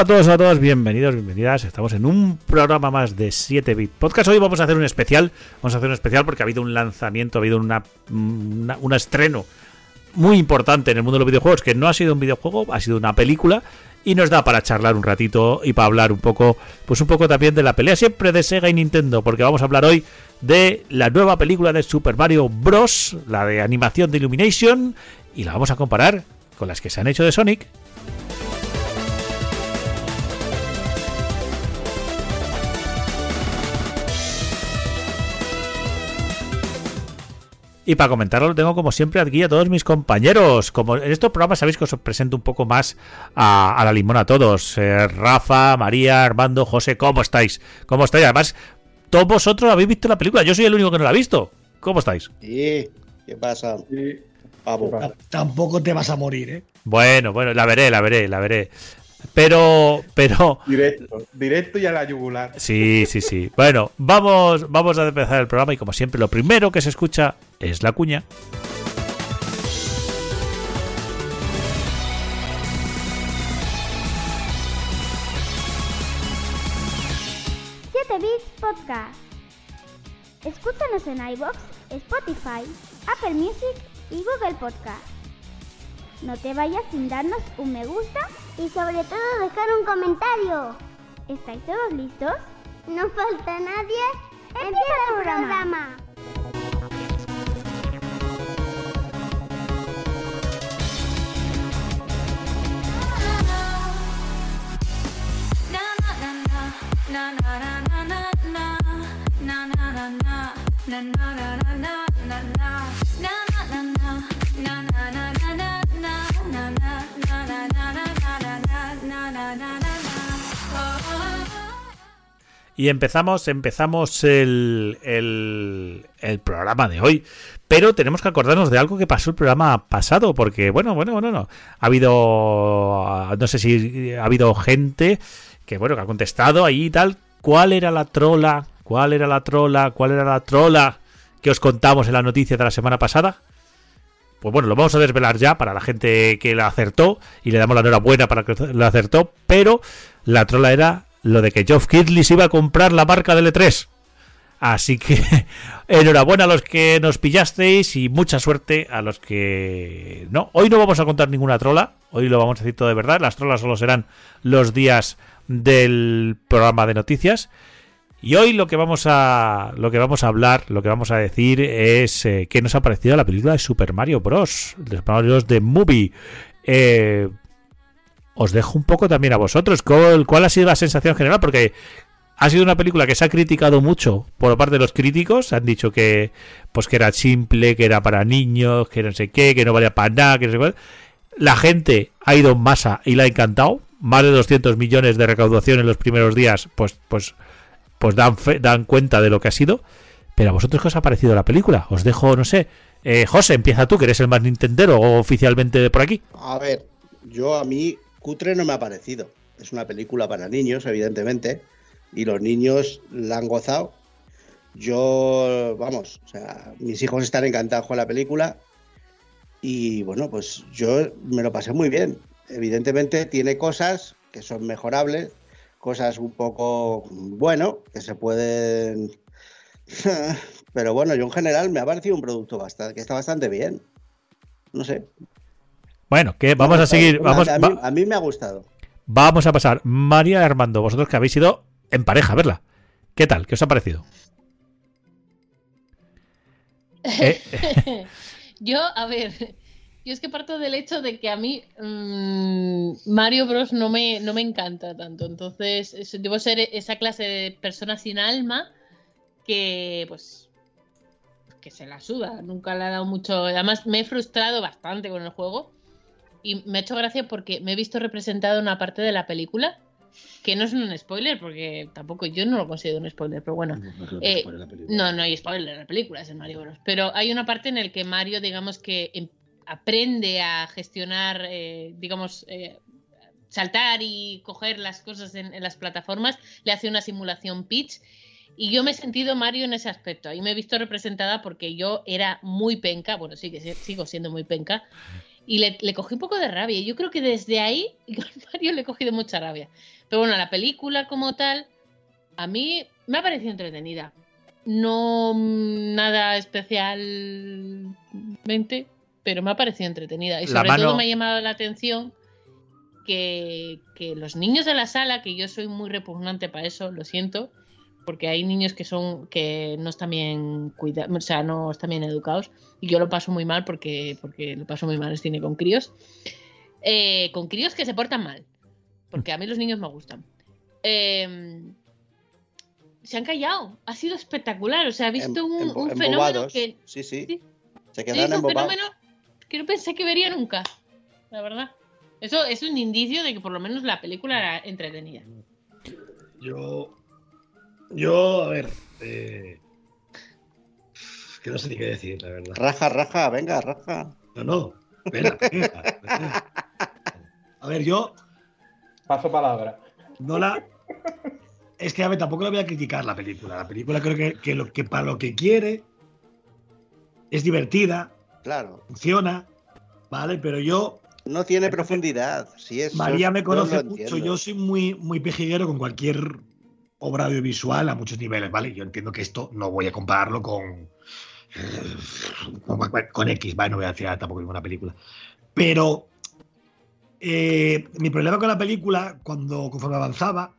Hola a todos, a todas, bienvenidos, bienvenidas. Estamos en un programa más de 7-Bit Podcast. Hoy vamos a hacer un especial. Vamos a hacer un especial porque ha habido un lanzamiento, ha habido una- un estreno muy importante en el mundo de los videojuegos, que no ha sido un videojuego, ha sido una película. Y nos da para charlar un ratito y para hablar un poco, pues un poco también de la pelea siempre de Sega y Nintendo, porque vamos a hablar hoy de la nueva película de Super Mario Bros., la de animación de Illumination, y la vamos a comparar con las que se han hecho de Sonic Y para comentarlo lo tengo como siempre aquí a todos mis compañeros. Como en estos programas sabéis que os presento un poco más a, a la limón a todos. Eh, Rafa, María, Armando, José, ¿cómo estáis? ¿Cómo estáis? Además, todos vosotros habéis visto la película. Yo soy el único que no la ha visto. ¿Cómo estáis? ¿Y qué pasa? Vamos. Tampoco te vas a morir, ¿eh? Bueno, bueno, la veré, la veré, la veré. Pero, pero, Directo, directo y a la yugular. Sí, sí, sí. Bueno, vamos, vamos a empezar el programa y como siempre lo primero que se escucha es la cuña. Podcast. Escúchanos en iBox, Spotify, Apple Music y Google Podcast. No te vayas sin darnos un me gusta y sobre todo dejar un comentario. ¿Estáis todos listos? No falta nadie. Empieza el programa. Y empezamos, empezamos el, el, el programa de hoy. Pero tenemos que acordarnos de algo que pasó el programa pasado, porque bueno, bueno, bueno, no. Ha habido, no sé si ha habido gente que bueno, que ha contestado ahí y tal. ¿Cuál era la trola? ¿Cuál era la trola? ¿Cuál era la trola que os contamos en la noticia de la semana pasada? Pues bueno, lo vamos a desvelar ya para la gente que la acertó y le damos la enhorabuena para que la acertó, pero la trola era lo de que Geoff Keighley se iba a comprar la marca del E3. Así que enhorabuena a los que nos pillasteis y mucha suerte a los que no. Hoy no vamos a contar ninguna trola, hoy lo vamos a decir todo de verdad. Las trolas solo serán los días del programa de noticias. Y hoy lo que vamos a lo que vamos a hablar, lo que vamos a decir es eh, qué nos ha parecido la película de Super Mario Bros. De Super Mario Bros. de Movie. Eh, os dejo un poco también a vosotros. ¿Cuál, cuál ha sido la sensación general? Porque ha sido una película que se ha criticado mucho por parte de los críticos. Han dicho que pues que era simple, que era para niños, que no sé qué, que no valía para nada, que no sé cuál. La gente ha ido en masa y la ha encantado. Más de 200 millones de recaudación en los primeros días, pues, pues, pues dan, dan cuenta de lo que ha sido. Pero a vosotros, ¿qué os ha parecido la película? Os dejo, no sé. Eh, José, empieza tú, que eres el más nintendero oficialmente por aquí. A ver, yo a mí cutre no me ha parecido. Es una película para niños, evidentemente, y los niños la han gozado. Yo, vamos, o sea, mis hijos están encantados con la película y bueno, pues yo me lo pasé muy bien. Evidentemente tiene cosas que son mejorables, cosas un poco, bueno, que se pueden... Pero bueno, yo en general me ha parecido un producto bastante, que está bastante bien. No sé. Bueno, que vamos a seguir. Vamos, a, mí, va- a mí me ha gustado. vamos a pasar. María y Armando, vosotros que habéis ido en pareja a verla. ¿Qué tal? ¿Qué os ha parecido? Eh, Yo, a ver, yo es que parto del hecho de que a mí mm, Mario Bros no me, no me encanta tanto. Entonces, es- debo ser esa clase de persona sin alma que, pues, que se la suda, nunca le ha dado mucho. Además, me he frustrado bastante con el juego y me ha hecho gracia porque me he visto representado una parte de la película que no es un spoiler, porque tampoco yo no lo considero un spoiler, pero bueno. Eh, no, no hay spoiler en la película, es en Mario Bros. Pero hay una parte en la que Mario, digamos que em- aprende a gestionar, eh, digamos, eh, saltar y coger las cosas en, en las plataformas, le hace una simulación pitch. Y yo me he sentido Mario en ese aspecto. Ahí me he visto representada porque yo era muy penca, bueno, sí que sigo siendo muy penca, y le, le cogí un poco de rabia. Y yo creo que desde ahí, yo a Mario le he cogido mucha rabia. Pero bueno, la película como tal, a mí me ha parecido entretenida. No nada especialmente, pero me ha parecido entretenida. Y sobre mano- todo me ha llamado la atención que, que los niños de la sala, que yo soy muy repugnante para eso, lo siento, porque hay niños que son que no están bien cuidados, o sea, no están bien educados, y yo lo paso muy mal porque, porque lo paso muy mal en cine con críos. Eh, con críos que se portan mal, porque a mí los niños me gustan. Eh, se han callado, ha sido espectacular, o sea, he visto Em- un, embo- un fenómeno que Sí, sí. Sí. Se es un fenómeno que no pensé que vería nunca, la verdad. Eso es un indicio de que por lo menos la película era entretenida. Yo. Yo, a ver. eh, que no sé ni qué decir, la verdad. Raja, raja, venga, raja. No, no. Espera. A ver, yo Paso palabra. no la. Es que a ver, tampoco la voy a criticar la película. La película creo que, que lo que para lo que quiere es divertida, Claro. funciona, ¿vale? Pero yo No tiene profundidad. Si es, María me conoce mucho, entiendo. yo soy muy, muy pejiguero con cualquier obra audiovisual a muchos niveles, ¿vale? Yo entiendo que esto no voy a compararlo con, con, X, ¿vale? No voy a decir tampoco ninguna película. Pero eh, mi problema con la película, cuando conforme avanzaba,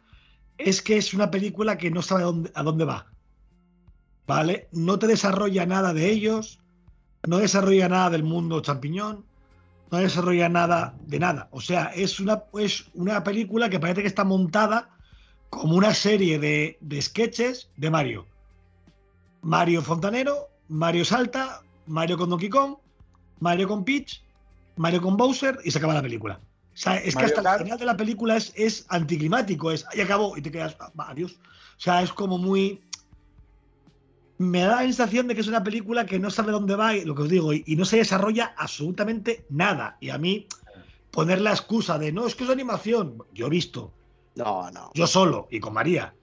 es que es una película que no sabe a dónde, a dónde va. ¿Vale? No te desarrolla nada de ellos, no desarrolla nada del mundo champiñón, no desarrolla nada de nada. O sea, es una, es una película que parece que está montada como una serie de, de sketches de Mario. Mario Fontanero, Mario Salta, Mario con Donkey Kong, Mario con Peach, Mario con Bowser y se acaba la película. O sea, es que hasta Kart. el final de la película es, es anticlimático, es ahí acabó y te quedas, "Ah, adiós. O sea, es como muy. Me da la sensación de que es una película que no sabe dónde va, y lo que os digo, y, y no se desarrolla absolutamente nada. Y a mí, poner la excusa de no, es que es animación. Yo he visto, No, no. yo solo y con María,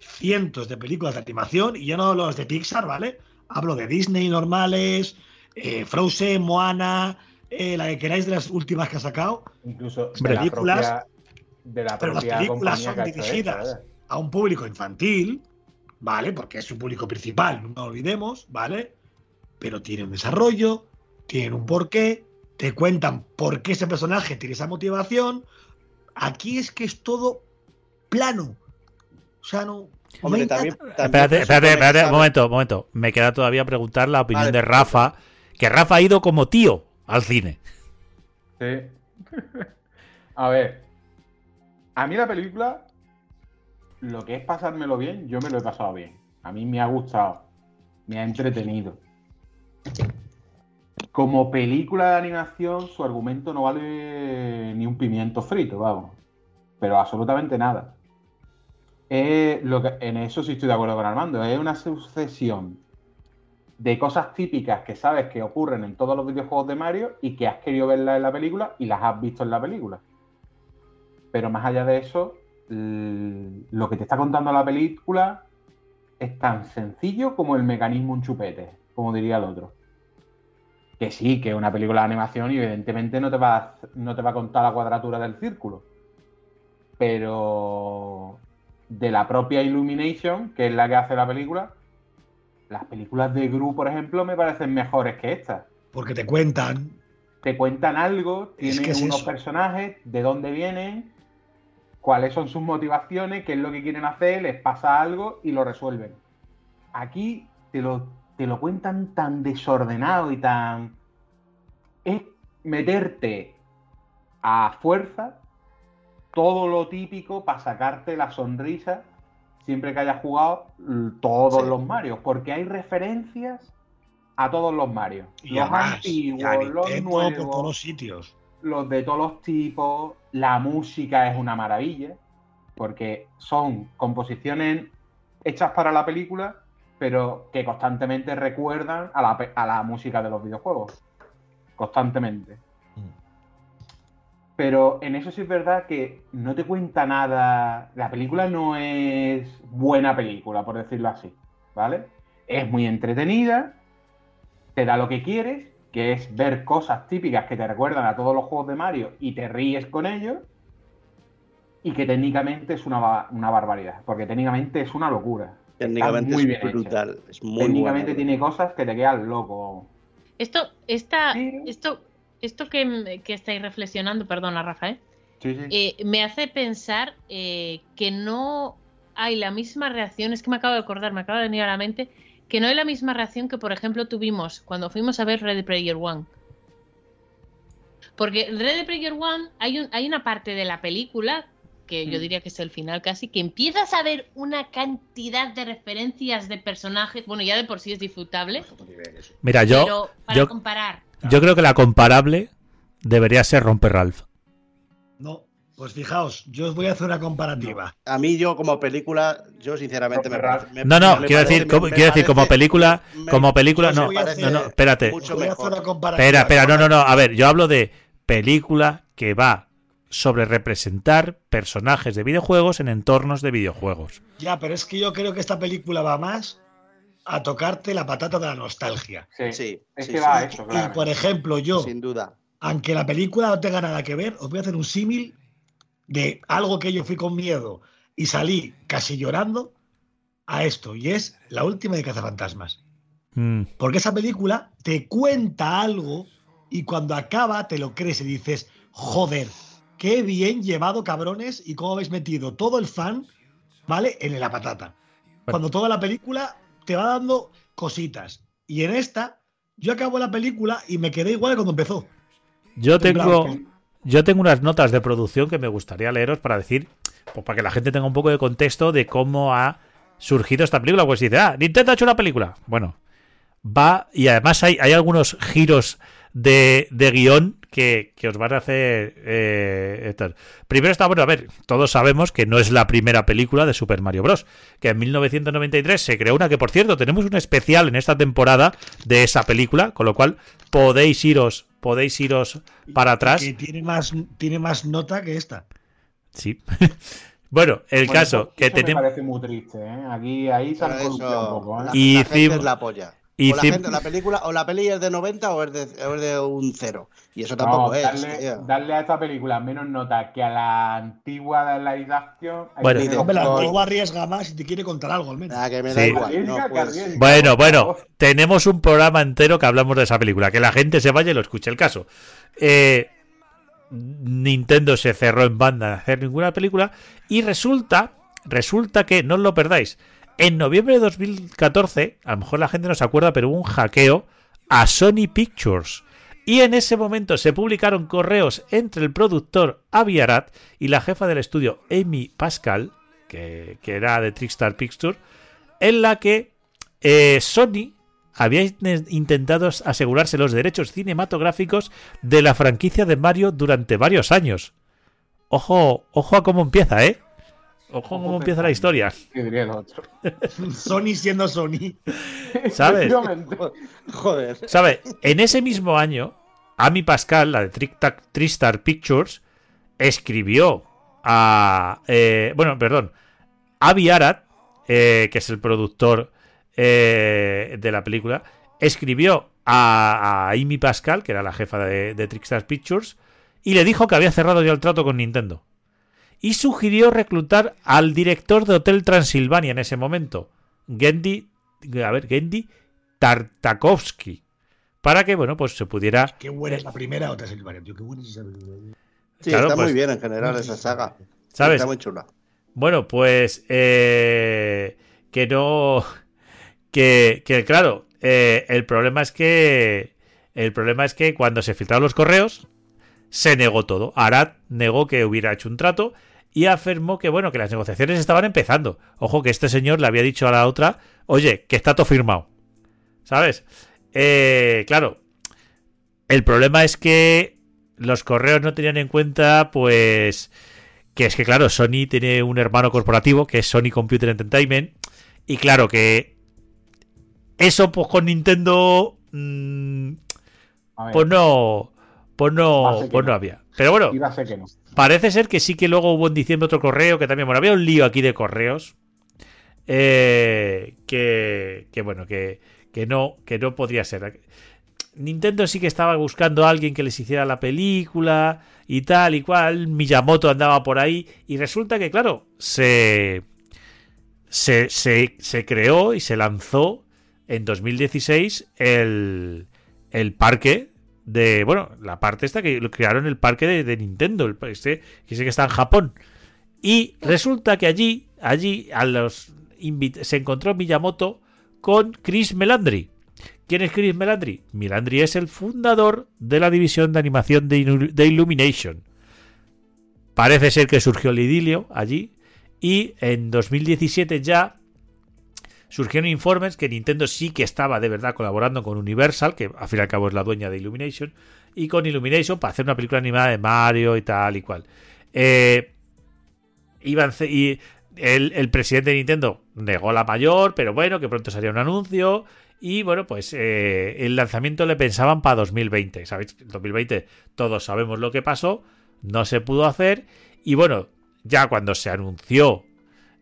cientos de películas de animación, y ya no hablo de Pixar, ¿vale? Hablo de Disney normales, eh, Frozen, Moana, eh, la que queráis de las últimas que ha sacado, Incluso de Hombre, la películas- propia, de la pero las películas son hecho dirigidas ¿eh? a un público infantil, ¿vale? Porque es su público principal, no lo olvidemos, ¿vale? Pero tiene un desarrollo, tienen un porqué, te cuentan por qué ese personaje tiene esa motivación. Aquí es que es todo plano. O sea, no. Hombre, también, Espérate, espérate, espérate, un momento, un momento. Me queda todavía preguntar la opinión Vale, de Rafa, que Rafa ha ido como tío al cine. Sí. A ver. A mí la película, lo que es pasármelo bien, yo me lo he pasado bien. A mí me ha gustado. Me ha entretenido. Como película de animación, su argumento no vale ni un pimiento frito, vamos. Pero absolutamente nada. Que, en eso sí estoy de acuerdo con Armando. Es una sucesión de cosas típicas que sabes que ocurren en todos los videojuegos de Mario y que has querido verlas en la película y las has visto en la película. Pero más allá de eso, lo que te está contando la película es tan sencillo como el mecanismo un chupete, como diría el otro. Que sí, que es una película de animación y evidentemente no te va a contar la cuadratura del círculo. Pero de la propia Illumination, que es la que hace la película, las películas de Gru, por ejemplo, me parecen mejores que estas. Porque te cuentan. Te cuentan algo, Es tienen que es unos eso. personajes, de dónde vienen, cuáles son sus motivaciones, qué es lo que quieren hacer, les pasa algo y lo resuelven. Aquí te lo, te lo cuentan tan desordenado y tan... Es meterte a fuerza todo lo típico para sacarte la sonrisa siempre que hayas jugado todos Sí. los Marios, porque hay referencias a todos los Mario. Y los además, antiguos, los Nintendo por todos nuevos, los sitios. los de todos los tipos. La música es una maravilla, porque son composiciones hechas para la película, pero que constantemente recuerdan a la, a la música de los videojuegos. Constantemente. Pero en eso sí es verdad que no te cuenta nada. La película no es buena película, por decirlo así. ¿Vale? Es muy entretenida, te da lo que quieres, que es ver cosas típicas que te recuerdan a todos los juegos de Mario y te ríes con ellos. Y que técnicamente es una, una barbaridad, porque técnicamente es una locura. Técnicamente muy es bien brutal. Es muy técnicamente tiene cosas que te quedan loco. Esto, esta, Sí. esto, esto que, que estáis reflexionando, perdona, Rafa, ¿eh? Sí, sí. Eh, me hace pensar eh, que no hay la misma reacción, es que me acabo de acordar, me acaba de venir a la mente, que no hay la misma reacción que, por ejemplo, tuvimos cuando fuimos a ver Ready Player One. Porque en Ready Player One hay, un- hay una parte de la película, que yo Mm. diría que es el final casi, que empiezas a ver una cantidad de referencias de personajes, bueno, ya de por sí es disfrutable, Mira, yo, pero para yo, comparar, yo creo que la comparable debería ser Romper Ralph. No, pues fijaos, yo os voy a hacer una comparativa. A mí, yo como película, yo sinceramente me, me- No, no, me quiero parece- decir, como, quiero decir, como película, me- como película, no, no, no, hacer- espérate. mucho Os voy a hacer mejor. una comparativa. Espera, espera, no, no, no, a ver, yo hablo de película que va sobre representar personajes de videojuegos en entornos de videojuegos. Ya, pero es que yo creo que esta película va más a tocarte la patata de la nostalgia. Sí. Sí, Es sí, que sí, va a sí. eso, Y claro. por ejemplo, yo, Sin duda. aunque la película no tenga nada que ver, os voy a hacer un símil de algo que yo fui con miedo y salí casi llorando a esto, y es la última de Cazafantasmas. Mm, Porque esa película te cuenta algo y cuando acaba te lo crees y dices, joder, qué bien llevado cabrones y cómo habéis metido todo el fan, ¿vale? En la patata. Cuando toda la película te va dando cositas. Y en esta, yo acabo la película y me quedé igual que cuando empezó. Yo tengo, yo tengo unas notas de producción que me gustaría leeros para decir, pues para que la gente tenga un poco de contexto de cómo ha surgido esta película. Pues dice, ah, Nintendo ha hecho una película. Bueno, va, y además hay, hay algunos giros de, de guion que, que os van a hacer. eh. Primero está, bueno, a ver, todos sabemos que no es la primera película de Super Mario Bros. Que en 1993 se creó una que, por cierto, tenemos un especial en esta temporada de esa película, con lo cual podéis iros, podéis iros para atrás. Que tiene más, tiene más nota que esta. Sí. bueno, el Bueno, caso eso- que eso me tenemos. parece muy triste, ¿eh? Aquí, ahí se han un poco, ¿eh? la, Y la gente hicimos- es la polla. Y o la, hicim- gente- la película, o la peli es de 90 o es de, o es de un cero. Y eso tampoco No, es. darle, tío. darle a esta película menos nota que a la antigua de la hay Bueno. que Hombre, la nueva arriesga más y te quiere contar algo al menos. Ah, que me da Sí. igual. Arriesga no, que pues, arriesga. Bueno, bueno, tenemos un programa entero que hablamos de esa película. Que la gente se vaya y lo escuche. El caso. Eh, Nintendo se cerró en banda de hacer ninguna película. Y resulta, resulta que, no os lo perdáis, en noviembre de 2014, a lo mejor la gente no se acuerda, pero hubo un hackeo a Sony Pictures. Y en ese momento se publicaron correos entre el productor Avi Arad y la jefa del estudio Amy Pascal, que, era de Trickstar Pictures, en la que eh, Sony había in- intentado asegurarse los derechos cinematográficos de la franquicia de Mario durante varios años. Ojo, ojo a cómo empieza, ¿eh? Ojo cómo empieza la historia, ¿Qué diría el otro? Sony siendo Sony. ¿sabes? Joder. ¿Sabe? En ese mismo año, Amy Pascal, la de Tristar Pictures, escribió a. eh, bueno, perdón. Avi Arad, eh, que es el productor eh, de la película, escribió a, a Amy Pascal, que era la jefa de, de Trickstar Pictures, y le dijo que había cerrado ya el trato con Nintendo. Y sugirió reclutar al director de Hotel Transilvania en ese momento, Gendy, a ver, Gendy Tartakovsky, para que, bueno, pues se pudiera... Qué buena es la primera o Silvania, tío. Qué buena es esa. Sí, Claro, está pues- muy bien en general esa saga. ¿Sabes? Está muy chula. Bueno, pues eh, que no, que, que claro, eh, el problema es que el problema es que cuando se filtraron los correos se negó todo. Arad negó que hubiera hecho un trato y afirmó que bueno que las negociaciones estaban empezando. Ojo que este señor le había dicho a la otra, oye, que está todo firmado, ¿sabes? eh, claro, el problema es que los correos no tenían en cuenta, pues, que es que, claro, Sony tiene un hermano corporativo que es Sony Computer Entertainment. Y claro que eso, pues con Nintendo, mm, pues no, pues no, pues no. había. Pero bueno, iba a ser que no. Parece ser que sí que luego hubo en diciembre otro correo que también, bueno, había un lío aquí de correos. eh, que, que bueno, que, que no, que no podría ser. Nintendo sí que estaba buscando a alguien que les hiciera la película y tal y cual. Miyamoto andaba por ahí. Y resulta que, claro, se, se, se, se creó y se lanzó en 2016 el, el parque de. Bueno, la parte esta que crearon el parque de, Nintendo. El, este, que sé que está en Japón. Y resulta que allí, allí a los se encontró Miyamoto con Chris Melandri. ¿Quién es Chris Melandri? Melandri es el fundador de la división de animación de, de Illumination. Parece ser que surgió el idilio allí y en 2017 ya surgieron informes que Nintendo sí que estaba de verdad colaborando con Universal, que al fin y al cabo es la dueña de Illumination, y con Illumination para hacer una película animada de Mario y tal y cual. Eh, iban el, presidente de Nintendo negó la mayor, pero bueno, que pronto salía un anuncio. Y bueno, pues eh, el lanzamiento le pensaban para 2020. ¿Sabéis? 2020 todos sabemos lo que pasó. No se pudo hacer. Y bueno, ya cuando se anunció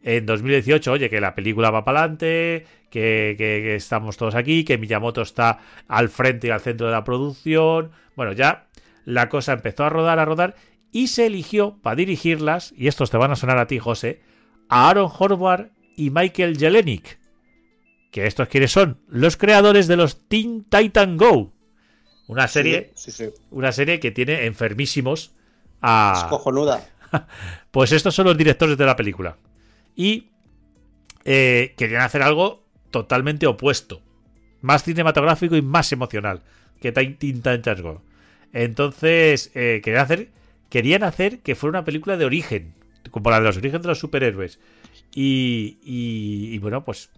en 2018, oye, que la película va para adelante, que, que- que estamos todos aquí, que Miyamoto está al frente y al centro de la producción. Bueno, ya la cosa empezó a rodar, a rodar, y se eligió para dirigirlas, y estos te van a sonar a ti, José, a Aaron Horvath y Michael Jelenic. Que estos quiénes son? Los creadores de los Teen Titan Go. Una serie, Sí, sí, sí. una serie que tiene enfermísimos Es a. cojonuda. Pues estos son los directores de la película. Y eh, querían hacer algo totalmente opuesto. Más cinematográfico y más emocional que Teen Titans Go. Entonces, eh, querían, hacer, que fuera una película de origen. Como la de los orígenes de los superhéroes. Y, y- bueno, pues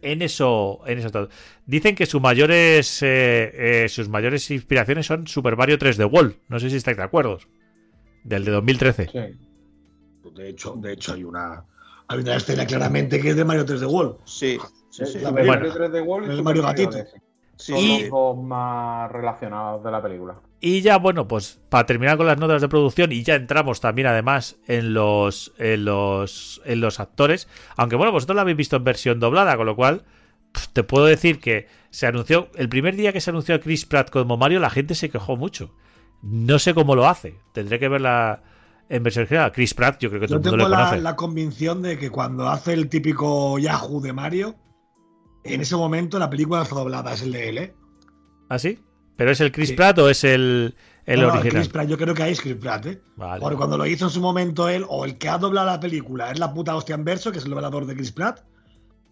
en eso, en eso todo. Dicen que sus mayores, eh, sus mayores inspiraciones son Super Mario 3D World. No sé si estáis de acuerdo. Del de 2013. Sí. De hecho, de hecho hay una hay una escena claramente que es de Mario 3D World. Sí, sí, sí. La Bueno. Mario 3D World y El Super Mario Gatito. Sí, Son Y- los dos más relacionados de la película. Y ya, bueno, pues para terminar con las notas de producción, y ya entramos también además en los, en los, en los actores. Aunque bueno, vosotros la habéis visto en versión doblada, con lo cual te puedo decir que se anunció, el primer día que se anunció a Chris Pratt como Mario, la gente se quejó mucho. No sé cómo lo hace, tendré que verla en versión original. Chris Pratt, yo creo que todo Yo el mundo tengo le la, conoce. la convicción de que cuando hace el típico Yahoo de Mario, en ese momento la película está doblada, es el de él, ¿eh? ¿Ah, sí? ¿Pero es el Chris Sí. Pratt o es el, el No, no, original? Chris Pratt, yo creo que ahí es Chris Pratt, ¿eh? Vale. Porque cuando lo hizo en su momento él, o el que ha doblado la película, es la puta hostia en verso, que es el doblador de Chris Pratt,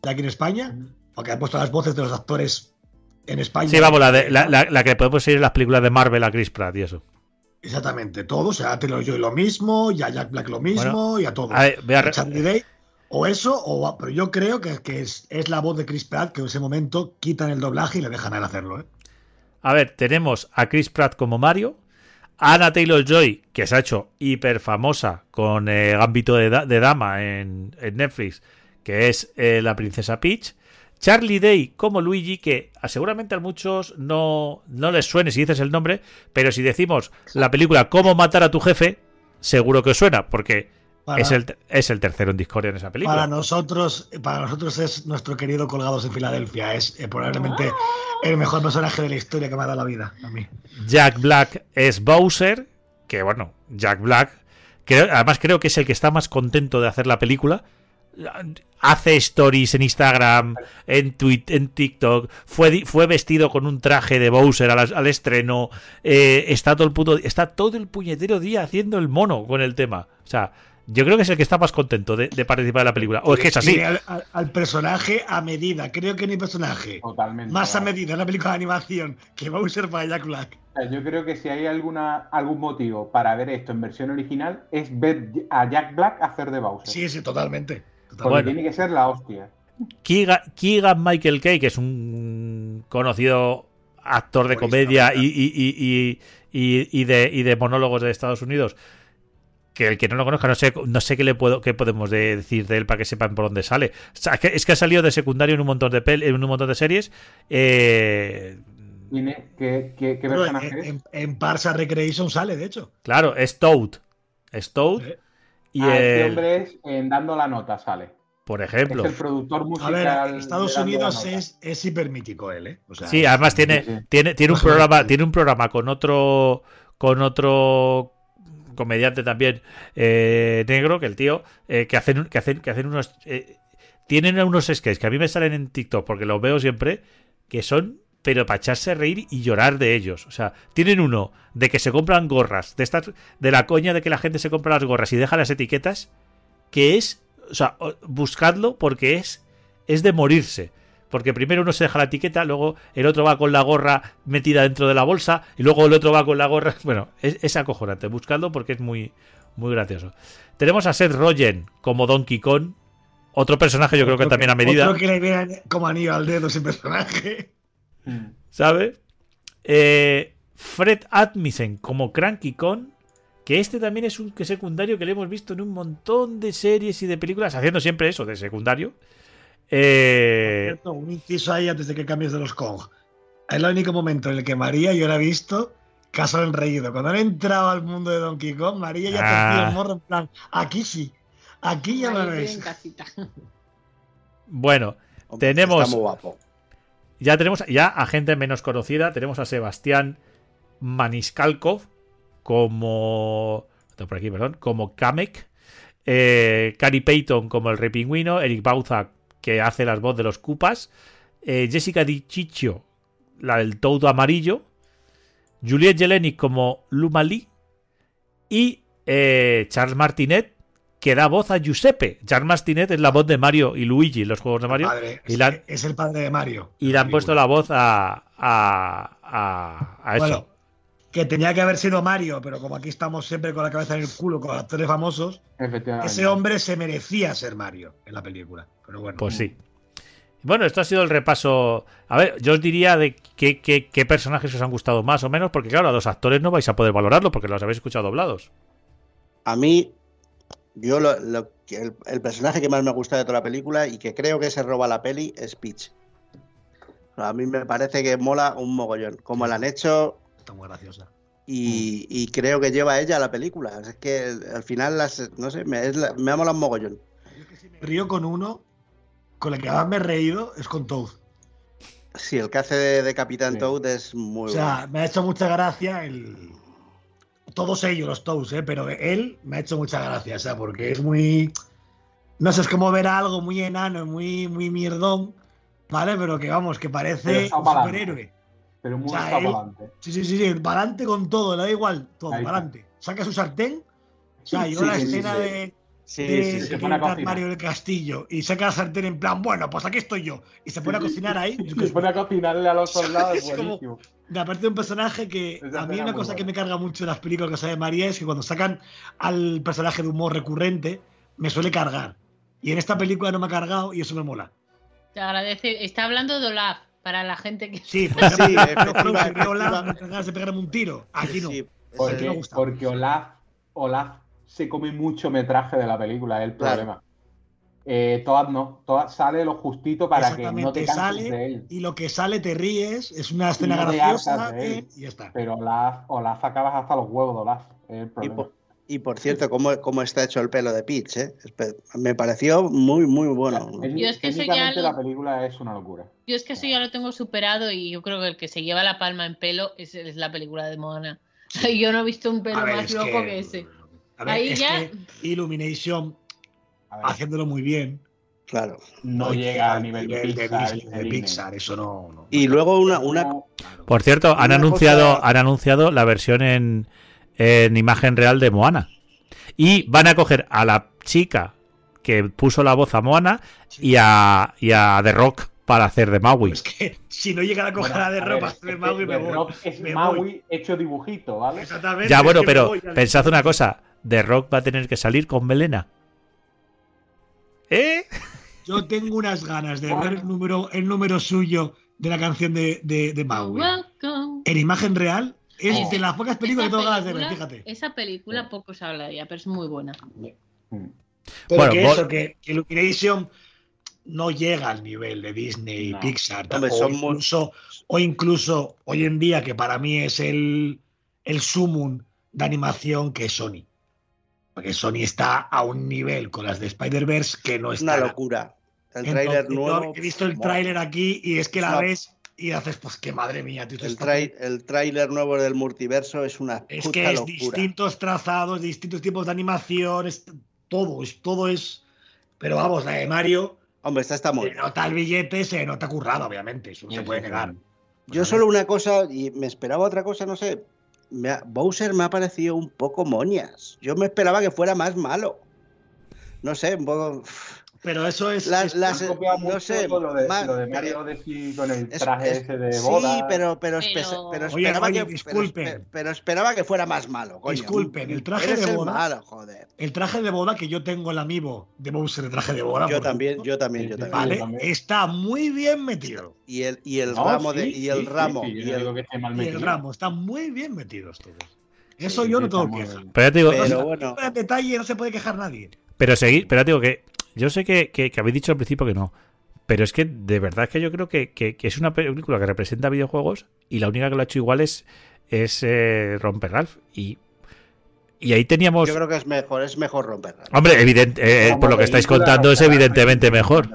de aquí en España, porque ha puesto las voces de los actores en España. Sí, vamos, la, de- la, la- la que podemos seguir en las películas de Marvel a Chris Pratt y eso. Exactamente, todo. O sea, a Taylor Joy lo mismo, y a Jack Black lo mismo, y a todo. A ver, voy a Day, o eso, o pero yo creo que, que es, es la voz de Chris Pratt que en ese momento quitan el doblaje y le dejan a él hacerlo, ¿eh? A ver, tenemos a Chris Pratt como Mario, a Anna Taylor Joy, que se ha hecho hiper famosa con eh, Gambito de, de Dama en, en Netflix, que es eh, la princesa Peach. Charlie Day como Luigi, que seguramente a muchos no, no les suene si dices el nombre, pero si decimos la película Cómo matar a tu jefe, seguro que os suena, porque Para, es, el, es el tercero en discordia en esa película. para nosotros, para nosotros es nuestro querido Colgados en Filadelfia. Es eh, probablemente el mejor personaje de la historia que me ha dado la vida a mí. Jack Black es Bowser, que bueno, Jack Black, creo- además creo que es el que está más contento de hacer la película. Hace stories en Instagram, en Twitter, en TikTok. Fue, fue vestido con un traje de Bowser al, al estreno. eh, está todo el puto, está todo el puñetero día haciendo el mono con el tema. O sea, yo creo que es el que está más contento de, de participar en la película. O es que es así. Al, al- al personaje a medida. Creo que ni personaje Totalmente. más a medida en la película de animación que Bowser para Jack Black. Yo creo que si hay alguna, algún motivo para ver esto en versión original es ver a Jack Black hacer de Bowser. Sí, sí, totalmente. Porque Bueno. tiene que ser la hostia. Keegan, Keegan Michael Kay, que es un conocido actor de comedia y, y, y, y, y- y de, y de monólogos de Estados Unidos. Que el que no lo conozca, no sé, no sé qué le puedo, qué podemos de- decir de él para que sepan por dónde sale. O sea, es que- es que ha salido de secundario en un montón de pel- en un montón de series. Eh, Tiene- ¿Qué, qué, qué personaje en, es? en, en Parks and Recreation sale, de hecho. claro, es Toad. Es Toad. Eh, Y Ah, este el- hombre es en Dando la Nota, sale. por Es ejemplo. el productor A musical. ver, en de Estados Unidos es, es hipermítico él, ¿eh? O sea, Sí, además tiene, sí, sí. tiene, tiene un programa, tiene un programa con otro, con otro comediante también eh, negro, que el tío, eh, que hacen, que hacen, que hacen unos, eh, tienen unos sketches que a mí me salen en TikTok porque los veo siempre, que son, pero para echarse a reír y llorar de ellos. O sea, tienen uno de que se compran gorras, de estas, de la coña de que la gente se compra las gorras y deja las etiquetas, que es, o sea, buscadlo porque es, es de morirse. Porque primero uno se deja la etiqueta, luego el otro va con la gorra metida dentro de la bolsa y luego el otro va con la gorra. Bueno, es, es acojonante. Buscadlo porque es muy, muy gracioso. Tenemos a Seth Rogen como Donkey Kong. Otro personaje, yo creo que otro también a medida. Otro que le viene como anillo al dedo ese personaje. Mm. ¿Sabe? Eh, Fred Atmisen como Cranky Kong. Que este también es un que secundario que le hemos visto en un montón de series y de películas, haciendo siempre eso, de secundario. Eh, Cierto, un inciso ahí antes de que cambies de los Kong. Es el único momento en el que María, yo la he visto, caso en reído. Cuando han entrado al mundo de Donkey Kong, María ya Ah. te el morro en plan, aquí sí, aquí ya me Ahí estoy ves. en casita. bueno, Hombre, Tenemos- Está muy guapo. Ya tenemos ya a gente menos conocida. Tenemos a Sebastián Maniscalco como. por aquí, perdón. Como Kamek. Eh, Cary Payton como el Rey Pingüino. Eric Bauza, que hace las voz de los Cupas. eh, Jessica Di Ciccio, la del Todo Amarillo. Juliette Jelenic como Luma Lee. Y eh, Charles Martinet, que da voz a Giuseppe. Charles Martinet es la voz de Mario y Luigi en los juegos de Mario. Padre, y es, la- es el padre de Mario. y le han puesto la voz a, a, a, a eso. Bueno, que tenía que haber sido Mario, pero como aquí estamos siempre con la cabeza en el culo con actores famosos, Efectivamente. ese hombre se merecía ser Mario en la película. Pero bueno, pues sí. Bueno, esto ha sido el repaso. A ver, yo os diría de qué, qué, qué personajes os han gustado más o menos, porque claro, a los actores no vais a poder valorarlo porque los habéis escuchado doblados. A mí, yo lo, lo que- el, el personaje que más me gusta de toda la película y que creo que se roba la peli es Peach. A mí me parece que mola un mogollón. Como la han hecho está muy graciosa. y, y creo que lleva ella a la película. Es que al final, las, no sé, me, es la- me ha molado un mogollón. Me río con uno, con el que más me he reído, es con Toad. Sí, el que hace de, de Capitán Sí. Toad es muy O sea, bueno. me ha hecho mucha gracia el. Todos ellos, los Toads, ¿eh? pero él me ha hecho mucha gracia, o sea, porque es muy. No sé, es como ver a algo muy enano, muy, muy mierdón, ¿vale? Pero que vamos, que parece un superhéroe. Pero muy O sea, él-. Sí, sí, sí, sí, para adelante con todo, le da igual, todo, para adelante. Saca su sartén. O sea, yo sí, la sí, escena sí. de, Sí, se pone a cocinar. Mario del Castillo y saca la sartén en plan, bueno, pues aquí estoy yo. Y se pone a cocinar ahí. Se pone a cocinarle a los soldados, Es buenísimo. Me aparte de un personaje que Esa a mí una cosa que me carga mucho de las películas que sabe María es que cuando sacan al personaje de humor recurrente me suele cargar. Y en esta película no me ha cargado y eso me mola. Te agradece. Está hablando de Olaf para la gente que. Sí, por ejemplo, Sí, Olaf, de pegarme un tiro. Aquí no. Sí, Aquí me Porque, gusta. porque Olaf, Olaf se come mucho metraje de la película, es el Claro. problema. Eh, Toad no, Toad sale lo justito para que no te canses sale de él. y lo que sale te ríes, es una escena no graciosa eh, y ya está. Pero Olaf, Olaf acabas hasta los huevos de Olaf, es el Y problema. por, y por cierto, ¿cómo, cómo está hecho el pelo de Peach? eh? Me pareció muy, muy bueno. Yo es que eso ya técnicamente lo- la película es una locura. Yo es que eso ya lo tengo superado y yo creo que el que se lleva la palma en pelo es, es la película de Moana. Yo no he visto un pelo ver, más loco que, que- ese. A ver, Ahí es ya- que Illumination, A ver, haciéndolo muy bien, Claro. no llega al nivel, de Pixar. Disney, de de Disney. Pixar, eso no. no. Y luego una, una, Por cierto, han anunciado, cosa- han anunciado la versión en, en imagen real de Moana. Y van a coger a la chica que puso la voz a Moana y a, y a The Rock para hacer de Maui. Es que si no llegara a coger bueno, a de a ropa ver, de Maui, me The voy. Rock es Me Maui voy. hecho dibujito, ¿vale? Exactamente, Ya, bueno, pero voy pensad una cosa. The Rock va a tener que salir con melena. ¿Eh? Yo tengo unas ganas de ver el número, el número suyo de la canción de, de, de Maui Welcome. en imagen real es Sí. de las pocas películas que Esa tengo ganas de ver, fíjate. Esa película poco se habla de ella, pero es muy buena. Mm. Pero Bueno, que eso, que, que Illumination no llega al nivel de Disney y No. Pixar. O, son muy- incluso, o incluso hoy en día, que para mí es el, el sumum de animación que es Sony. Porque Sony está a un nivel con las de Spider-Verse que no Es está. una locura. El tráiler nuevo. He visto el tráiler aquí y es que la No. ves y haces, pues que madre mía, tío, El, está- trai- el tráiler nuevo del multiverso es una es puta que es locura. distintos trazados, distintos tipos de animación, es todo, es, todo es. Pero vamos, la de Mario, Hombre, esta está muy se nota el billete, se nota currado, obviamente, eso no se puede sí, negar. sí. Yo solo una cosa, y me esperaba otra cosa, no sé. Bowser me ha parecido un poco moñas. Yo me esperaba que fuera más malo. No sé, un poco. Pero eso es. Las- es- las- Han copiado no mucho sé, lo de, más- lo de Mario Odyssey con el Es- traje es- ese de sí, boda. pero, pero, Pero- esperaba oye, que. disculpen. Pero, pero esperaba que fuera más malo, coño. Disculpen, el traje Eres de el boda- malo, joder. el traje de boda que yo tengo el amigo de Bowser de traje de boda. Yo también, ejemplo, yo también, Sí, yo sí, también. Vale, yo también. está muy bien metido. Y el, y el No, ramo sí, de. Y el sí, sí, ramo. sí, y el- digo que esté mal Y el ramo, están muy bien metidos todos. Eso Sí, yo sí, no tengo queja. Pero ya te digo, Pero bueno. En detalle no se puede quejar nadie. Pero seguí, pero te digo que yo sé que, que, que habéis dicho al principio que no. Pero es que de verdad es que yo creo que, que- que es una película que representa videojuegos y la única que lo ha hecho igual es, es eh, Romper Ralph. Y, y ahí teníamos. Yo creo que es mejor, es mejor romperla. Hombre, evidente, eh, Como por lo que estáis contando es Romper Ralph evidentemente mejor.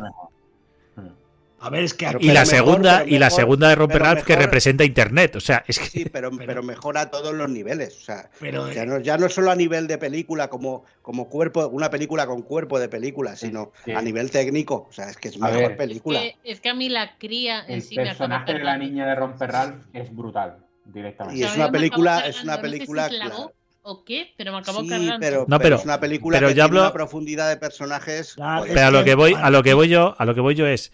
A ver, es que aquí. Y la mejor, segunda, y la segunda de Romper Ralph que representa internet. O sea, es que. Sí, pero, Pero- pero mejora a todos los niveles. O sea, Pero, ya no, ya no solo a nivel de película, como, como cuerpo, una película con cuerpo de película, sino a nivel técnico. O sea, es que es A mejor ver. película. Que- es que a mí la cría en El sí me acaba personaje de la niña de Romper Ralph es brutal, directamente. Y es una película, es una cargando, no sé si película. claro. ¿O qué? Pero me acabó Sí, cargando. pero, No, pero pero- es una película pero que yo tiene hablo- una profundidad de personajes. Claro, joder. Pero a lo que voy, a lo que voy yo, a lo que voy yo es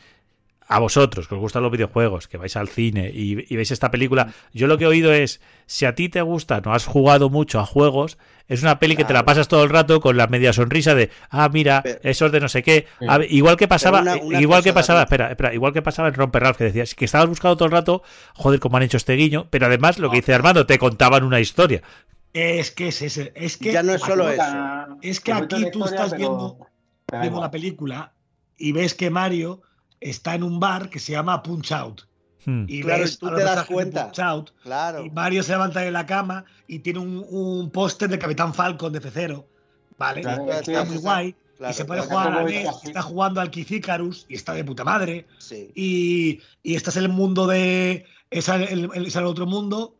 a vosotros que os gustan los videojuegos, que vais al cine y, y veis esta película, yo lo que he oído es si a ti te gusta, no has jugado mucho a juegos, es una peli que te la pasas todo el rato con la media sonrisa de ah mira, Pero- eso es de no sé qué, Sí. A ver, igual que pasaba, una- una igual que pasaba, espera, espera, igual que pasaba en Romper Ralph que decías que estabas buscando todo el rato, joder, cómo han hecho este guiño, pero además lo que dice Armando, te contaban una historia. Es que es ese. Es que, Ya no es solo eso. Es que aquí tú historia, estás pero viendo- la película y ves que Mario está en un bar que se llama Punch Out. Hmm. Y Claro, ves tú te das cuenta. Punch Out, Claro. y Mario se levanta de la cama y tiene un, un póster de Capitán Falcon de F0. ¿Vale? Claro, Y es está muy guay. Claro, y se puede jugar a la está jugando al Kizikarus y está de puta madre. Sí. Y, y este es el mundo de. Es el, el- es el otro mundo,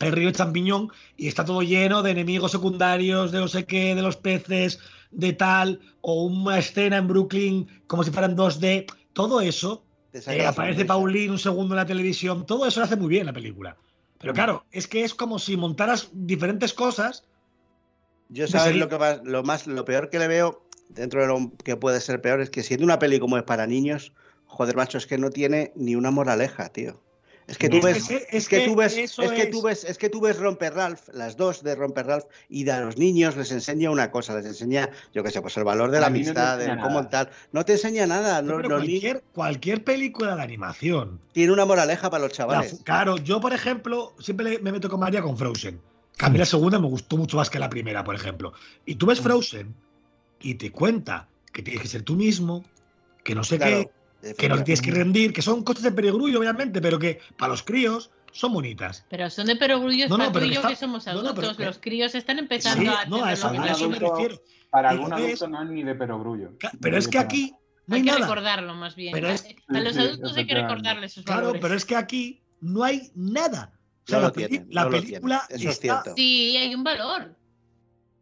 el río champiñón, y está todo lleno de enemigos secundarios, de no sé qué, de los peces, de tal, o una escena en Brooklyn como si fueran 2D. Todo eso, eh, aparece. Paulín un segundo en la televisión, todo eso lo hace muy bien la película. Pero claro, es que es como si montaras diferentes cosas. Yo sabes lo que más, lo más, lo peor que le veo dentro de lo que puede ser peor es que siendo una peli como es para niños, joder macho, es que no tiene ni una moraleja, tío. Es que tú Es que ves, es que tú ves, es que tú ves, es que tú ves Romper Ralph, las dos de Romper Ralph, y a los niños les enseña una cosa, les enseña, yo qué sé, pues el valor de la amistad, de cómo nada. tal. No te enseña nada, no, Pero cualquier, cualquier película de animación tiene una moraleja para los chavales. claro, yo, por ejemplo, siempre me meto con María con Frozen. A mí la segunda me gustó mucho más que la primera, por ejemplo. Y tú ves Frozen y te cuenta que tienes que ser tú mismo, que no sé Claro, qué, que no tienes que rendir, que son cosas de perogrullo, obviamente, pero que para los críos son bonitas. Pero son de perogrullos No, no, para tú pero y que yo está- que somos no, no, adultos. pero los críos están empezando Sí, a no, a eso, a eso me refiero. Para algún adulto no es ni de perogrullo. Pero es que aquí no hay, hay que nada. recordarlo más bien. Pero es- a los Sí, adultos hay que recordarles sus Claro, valores. pero es que aquí no hay nada. O sea, No la, tienen, la película eso es está- cierto. Sí, hay un valor.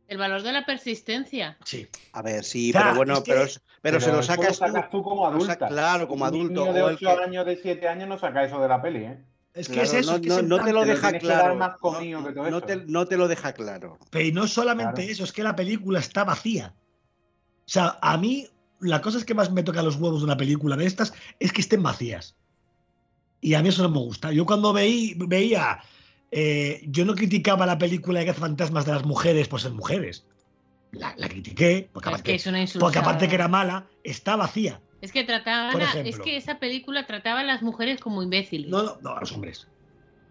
El valor de la persistencia. Sí. A ver, sí, pero bueno, es que- pero, pero, se lo eso sacas tú. tú como lo adulta. claro, como Un adulto, niño de o el 8 que- años, de 7 años no saca eso de la peli, ¿eh? Es que Claro, es eso. no, es que no- no te lo lo deja claro. más no- comido que todo no eso. te, no te lo deja claro. Pero y no solamente Claro. eso, es que la película está vacía. O sea, a mí la cosa es que más me toca los huevos de una película de estas es que estén vacías. Y a mí eso no me gusta. Yo cuando veí, veía, eh, yo no criticaba la película de fantasmas de las mujeres por ser mujeres. La, la critiqué, porque Es aparte, que es una insultada. porque aparte que era mala, está vacía. Es que trataban a- es que esa película trataba a las mujeres como imbéciles. No, no, no, a los hombres.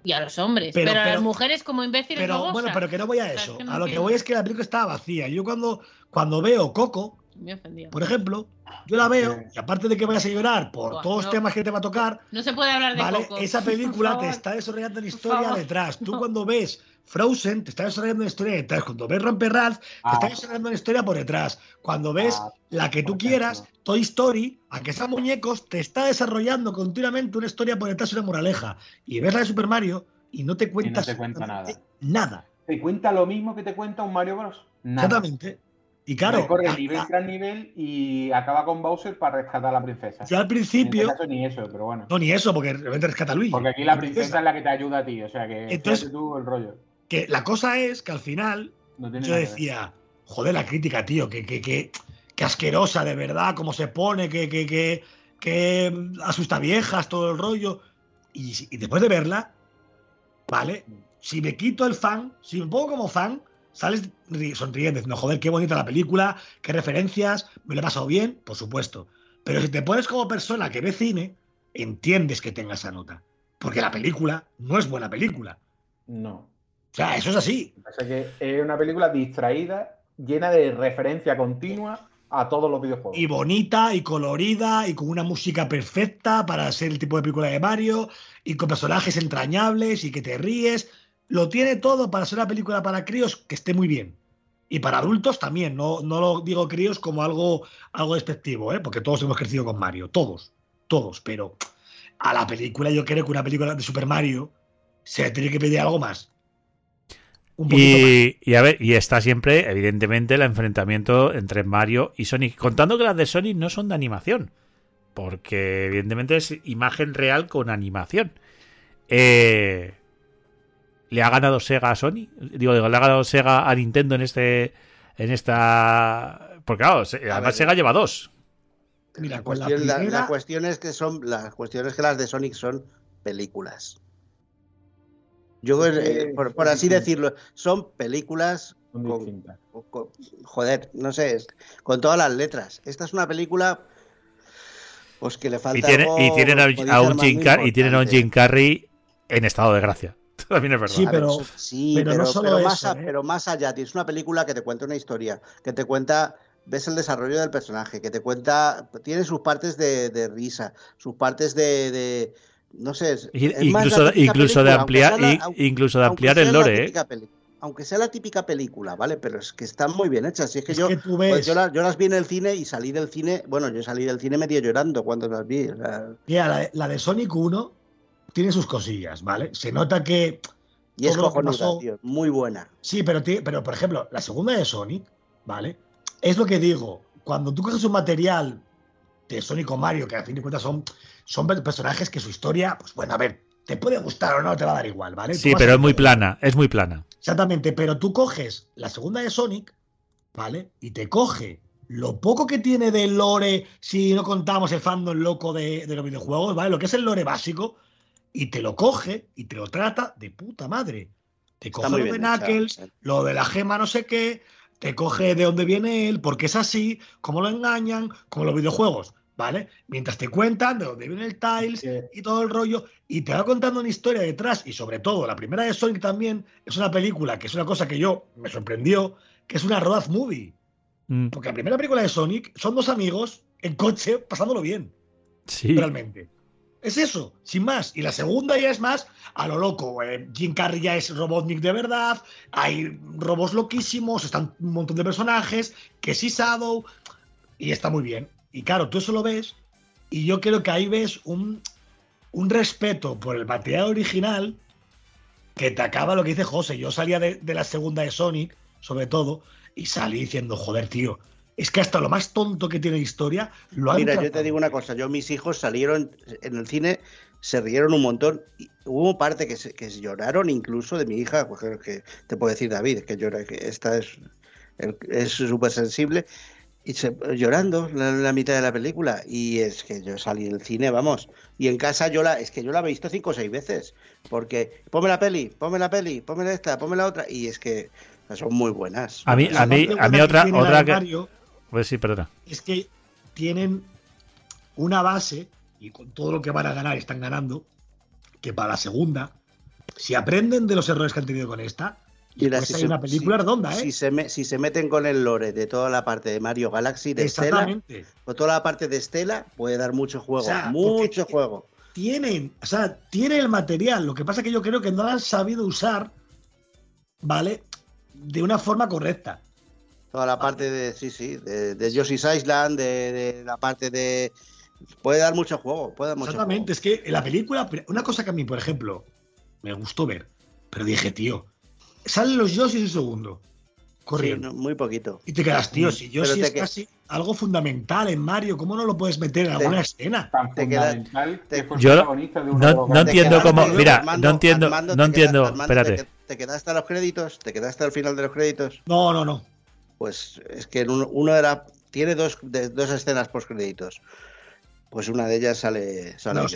Y a los hombres. Pero- Pero, a las mujeres como imbéciles Pero bueno, pero que no voy a sea, eso. es que no A lo que voy es que la película estaba vacía. Yo cuando, cuando veo Coco, Me ofendió. por ejemplo, yo la veo, y aparte de que vayas a llorar por Buah, todos los no. temas que te va a tocar, No se puede hablar de ¿vale? Coco. Esa película te está desarrollando una Por historia detrás. Tú No. cuando ves Frozen, te está desarrollando una historia detrás. Cuando ves Romper Ralph, te Ah. está desarrollando una historia por detrás. Cuando ves Ah, la que tú quieras. Toy Story, aunque sean muñecos, te está desarrollando continuamente una historia por detrás y una moraleja. Y ves la de Super Mario y no te cuentas te cuenta absolutamente nada. ¿Te cuenta lo mismo que te cuenta un Mario Bros? Nada. Exactamente. Y claro, Recorre a- nivel tras nivel y acaba con Bowser para rescatar a la princesa. yo al En este principio, caso ni eso, pero bueno. no ni eso, porque realmente rescata a Luigi. Porque aquí la princesa es la que te ayuda a ti, o sea que Entonces- tú el rollo. Que la cosa es que al final No yo decía, joder, la crítica, tío, que, que, que, que asquerosa, de verdad, cómo se pone, que, que, que, que asusta viejas, todo el rollo. Y, y después de verla, ¿vale? Si me quito el fan, si me pongo como fan, sales ri- sonriendo, diciendo, joder, qué bonita la película, qué referencias, me lo he pasado bien, por supuesto. Pero si te pones como persona que ve cine, entiendes que tenga esa nota. Porque la película no es buena película. No. O sea, eso es así. O sea que es una película distraída, llena de referencia continua a todos los videojuegos. y bonita y colorida y con una música perfecta para ser el tipo de película de Mario y con personajes entrañables y que te ríes. Lo tiene todo para ser una película para críos que esté muy bien. Y para adultos también, no, no lo digo críos como algo, algo despectivo, ¿eh? porque todos hemos crecido con Mario, todos, todos, pero a la película yo creo que una película de Super Mario se le tiene que pedir algo más. Un poquito más. Y, y a ver, y está siempre, evidentemente, el enfrentamiento entre Mario y Sonic. Contando que las de Sonic no son de animación. Porque, evidentemente, es imagen real con animación. Eh, ¿Le ha ganado Sega a Sony? Digo, digo, ¿le ha ganado Sega a Nintendo en este. en esta. Porque claro, además ver. Sega lleva dos. Mira, La cuestión, la- la primera- cuestión es que son las cuestiones que las de Sonic son películas. Yo, eh, por, por así decirlo, son películas con- con- joder, no sé, es- con todas las letras. Esta es una película pues que le falta Y, tiene, algo, y tienen a, un Jim Car- y tienen a un. Jim Carrey en estado de gracia. También es verdad. Sí, ver, pero- sí, pero no solo pero más eso, a- ¿eh? pero más allá, tío, es una película que te cuenta una historia, que te cuenta, ves el desarrollo del personaje, que te cuenta, tiene sus partes de, de risa, sus partes de, de- no sé, es- más incluso, incluso de ampliar, la- aunque- incluso de ampliar el lore, ¿eh? Aunque sea la típica película, ¿vale? Pero es que están muy bien hechas. Si es que Es yo, que tú pues ves- yo, la- yo las vi en el cine y salí del cine, bueno, yo salí del cine medio llorando cuando las vi. o sea, Mira, la, la de Sonic 1 tiene sus cosillas, ¿vale? Se nota que. y es cojonuda, pasó- tío, muy buena. Sí, pero, pero por ejemplo, la segunda de Sonic, ¿vale? Es lo que digo. Cuando tú coges un material de Sonic o Mario, que a fin de cuentas son, son per- personajes que su historia, pues bueno, a ver, te puede gustar o no, te va a dar igual, ¿vale? Sí, pero es muy plana, es muy plana. Exactamente, pero tú coges la segunda de Sonic, ¿vale? Y te coge lo poco que tiene de lore, si no contamos el fandom loco de, de los videojuegos, ¿vale? Lo que es el lore básico, y te lo coge y te lo trata de puta madre. Te coge lo de bien. Knuckles, lo de la gema no sé qué, te coge de dónde viene él, porque es así, cómo lo engañan, como los videojuegos, ¿vale? Mientras te cuentan de dónde viene el Tiles y todo el rollo, y te va contando una historia detrás, y sobre todo, la primera de Sonic también es una película que es una cosa que yo me sorprendió, que es una road movie. Mm, Porque la primera película de Sonic son dos amigos en coche pasándolo bien, Sí. realmente. Es eso, sin más. Y la segunda ya es más a lo loco. eh, Jim Carrey ya es Robotnik de verdad, hay robots loquísimos, están un montón de personajes, que sí Shadow, y está muy bien. Y claro, tú eso lo ves, y yo creo que ahí ves un, un respeto por el material original que te acaba lo que dice José. Yo salía de, de la segunda de Sonic, sobre todo, y salí diciendo, joder, tío, es que hasta lo más tonto que tiene historia lo han Mira, yo te digo una cosa, yo mis hijos salieron en el cine, se rieron un montón, y hubo parte que, se, que lloraron incluso de mi hija, porque que te puedo decir David, que llora, que esta es súper sensible, y se, llorando la, la mitad de la película, y es que yo salí del cine, vamos, y en casa yo la, es que yo la he visto cinco o seis veces, porque ponme la peli, ponme la peli, ponme esta, ponme la otra, y es que son muy buenas. A mí, La a mí, a mí otra, otra que. Pues sí, perdona. es que tienen una base, y con todo lo que van a ganar están ganando, que para la segunda, si aprenden de los errores que han tenido con esta, Mira, pues si hay se- una película si- redonda, ¿eh? Si se, me- si se meten con el lore de toda la parte de Mario Galaxy, de Estela, Exactamente. o toda la parte de Estela, puede dar mucho juego. O sea, mucho juego. Tienen, o sea, tienen el material. Lo que pasa es que yo creo que no lo han sabido usar, ¿vale? De una forma correcta. Toda la parte de, sí, sí, de, de Yoshi's Island, de, de la parte de... Puede dar mucho juego, puede dar mucho Exactamente, es que en la película, una cosa que a mí, por ejemplo, me gustó ver, pero dije, tío, salen los Yoshi un segundo. Sí, corriendo. no, muy poquito. Y te quedas, tío, si Pero Yoshi es que- casi algo fundamental en Mario, ¿cómo no lo puedes meter en Te- alguna escena? Tan Te queda- fundamental te- que Yo de no- entiendo quedaste- cómo- mira, Armando, no entiendo- Armando, no quedaste- entiendo, Armando, espérate. Te, te quedaste a los créditos, te quedaste al final de los créditos. No, no, no. Pues es que en uno, uno era. Tiene dos, de- dos escenas post créditos. Pues una de ellas sale. sale No,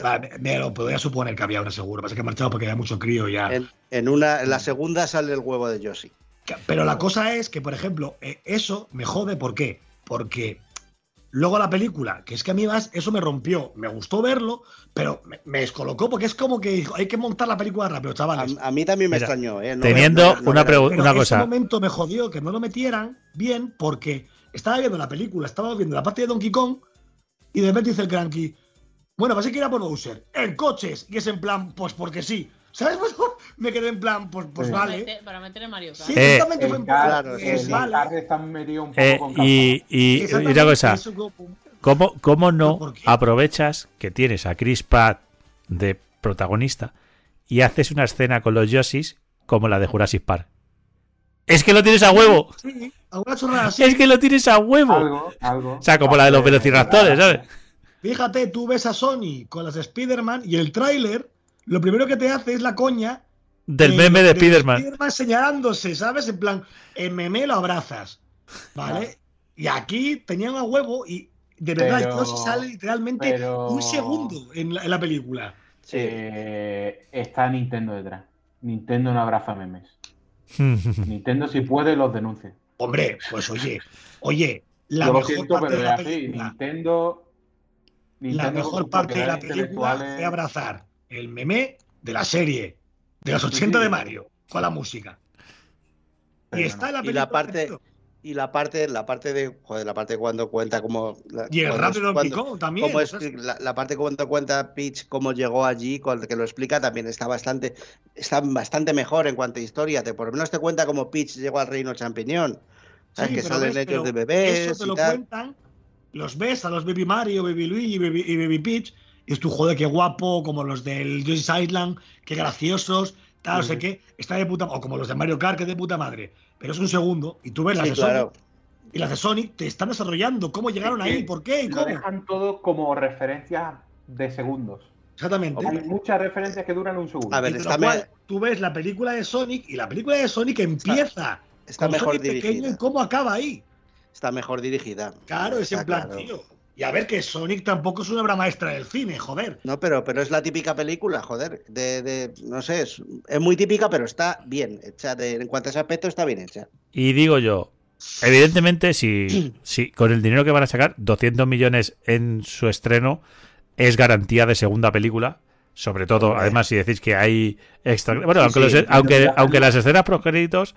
me, lo podría suponer que había una seguro. Pasa que he marchado porque había mucho crío ya. en, en una, en la segunda sale el huevo de Yoshi. Pero la cosa es que, por ejemplo, eh, eso me jode. ¿Por qué? Porque luego la película, que es que a mí más eso me rompió. Me gustó verlo, pero me, me descolocó porque es como que dijo, hay que montar la película rápido, chavales. a mí también me Mira, extrañó, ¿eh? No teniendo no una Pero una ese cosa. momento me jodió que no lo metieran bien porque estaba viendo la película, estaba viendo la parte de Donkey Kong y de repente dice el cranky, bueno, vas a ir a por Bowser, en coches. Y es en plan, pues porque sí. ¿Sabes? Pues, me quedé en plan, pues, pues Sí. Para vale. meter, para meter en Mario Kart. Sí, Eh, exactamente fue en El plan, car, Claro, pues, sí, el sí. vale. car está metido un poco Eh, con y, y, y Exactamente, una cosa, ¿cómo, cómo no aprovechas que tienes a Chris Pratt de protagonista y haces una escena con los Yoshis como la de Jurassic Park? Es que lo tienes a huevo. Sí, alguna chorrada así. Es que lo tienes a huevo. Algo, algo. O sea, como la de los velociraptores, ¿sabes? Fíjate, tú ves a Sony con las de Spider-Man y el tráiler, lo primero que te hace es la coña Del meme de Spiderman. Spiderman señalándose, ¿sabes? En plan, en meme lo abrazas, ¿vale? Y aquí tenían a huevo y de verdad, Pero- sale literalmente pero- un segundo en la, en la película. Sí. Eh, está Nintendo detrás. Nintendo no abraza memes. Nintendo si puede los denuncia. Hombre, pues oye, oye, la Yo lo mejor siento, parte pero de la así. película, Nintendo. la Nintendo con mejor parte de la película fue abrazar el meme de la serie de los 80 de Mario con la música. Y está en la Y película. la parte-. Y la parte, la parte de. Joder, la parte cuando cuenta como. la- Y el cuando- rap de Donkey cuando- Kong también. expli- la, la parte cuando cuenta Peach cómo llegó allí, que lo explica también está bastante, está bastante mejor en cuanto a historia. Te, por lo menos te cuenta cómo Peach llegó al reino champiñón. Sí, que salen ves, ellos de bebés Eso te y lo tal. cuentan, los ves a los Baby Mario, Baby Luigi y Baby, y Baby Peach, y es tu joder, qué guapo, como los del Yoshi's Island, qué graciosos, tal, no sé qué, está de puta o como los de Mario Kart, que de puta madre. Pero es un segundo, y tú ves las de claro. Sonic, y las de Sonic te están desarrollando, cómo llegaron Es ahí, por qué y Lo cómo. dejan todo como referencias de segundos. Exactamente. Hay muchas referencias que duran un segundo. A ver, está cual, tú ves la película de Sonic y la película de Sonic empieza Está con mejor Sonic pequeño dirigida. y cómo acaba ahí. Está mejor dirigida. Claro, es Está en plan, claro. tío. Y a ver que Sonic tampoco es una obra maestra del cine, joder. No, pero, pero es la típica película, joder. De, de- no sé, es, es muy típica, pero está bien hecha. de- en cuanto a ese aspecto, está bien hecha. Y digo yo, evidentemente, si, si con el dinero que van a sacar, 200 millones en su estreno es garantía de segunda película. Sobre todo, Hombre. además, si decís que hay extra. Bueno, Sí, aunque, sí, los- aunque, aunque las escenas pro créditos,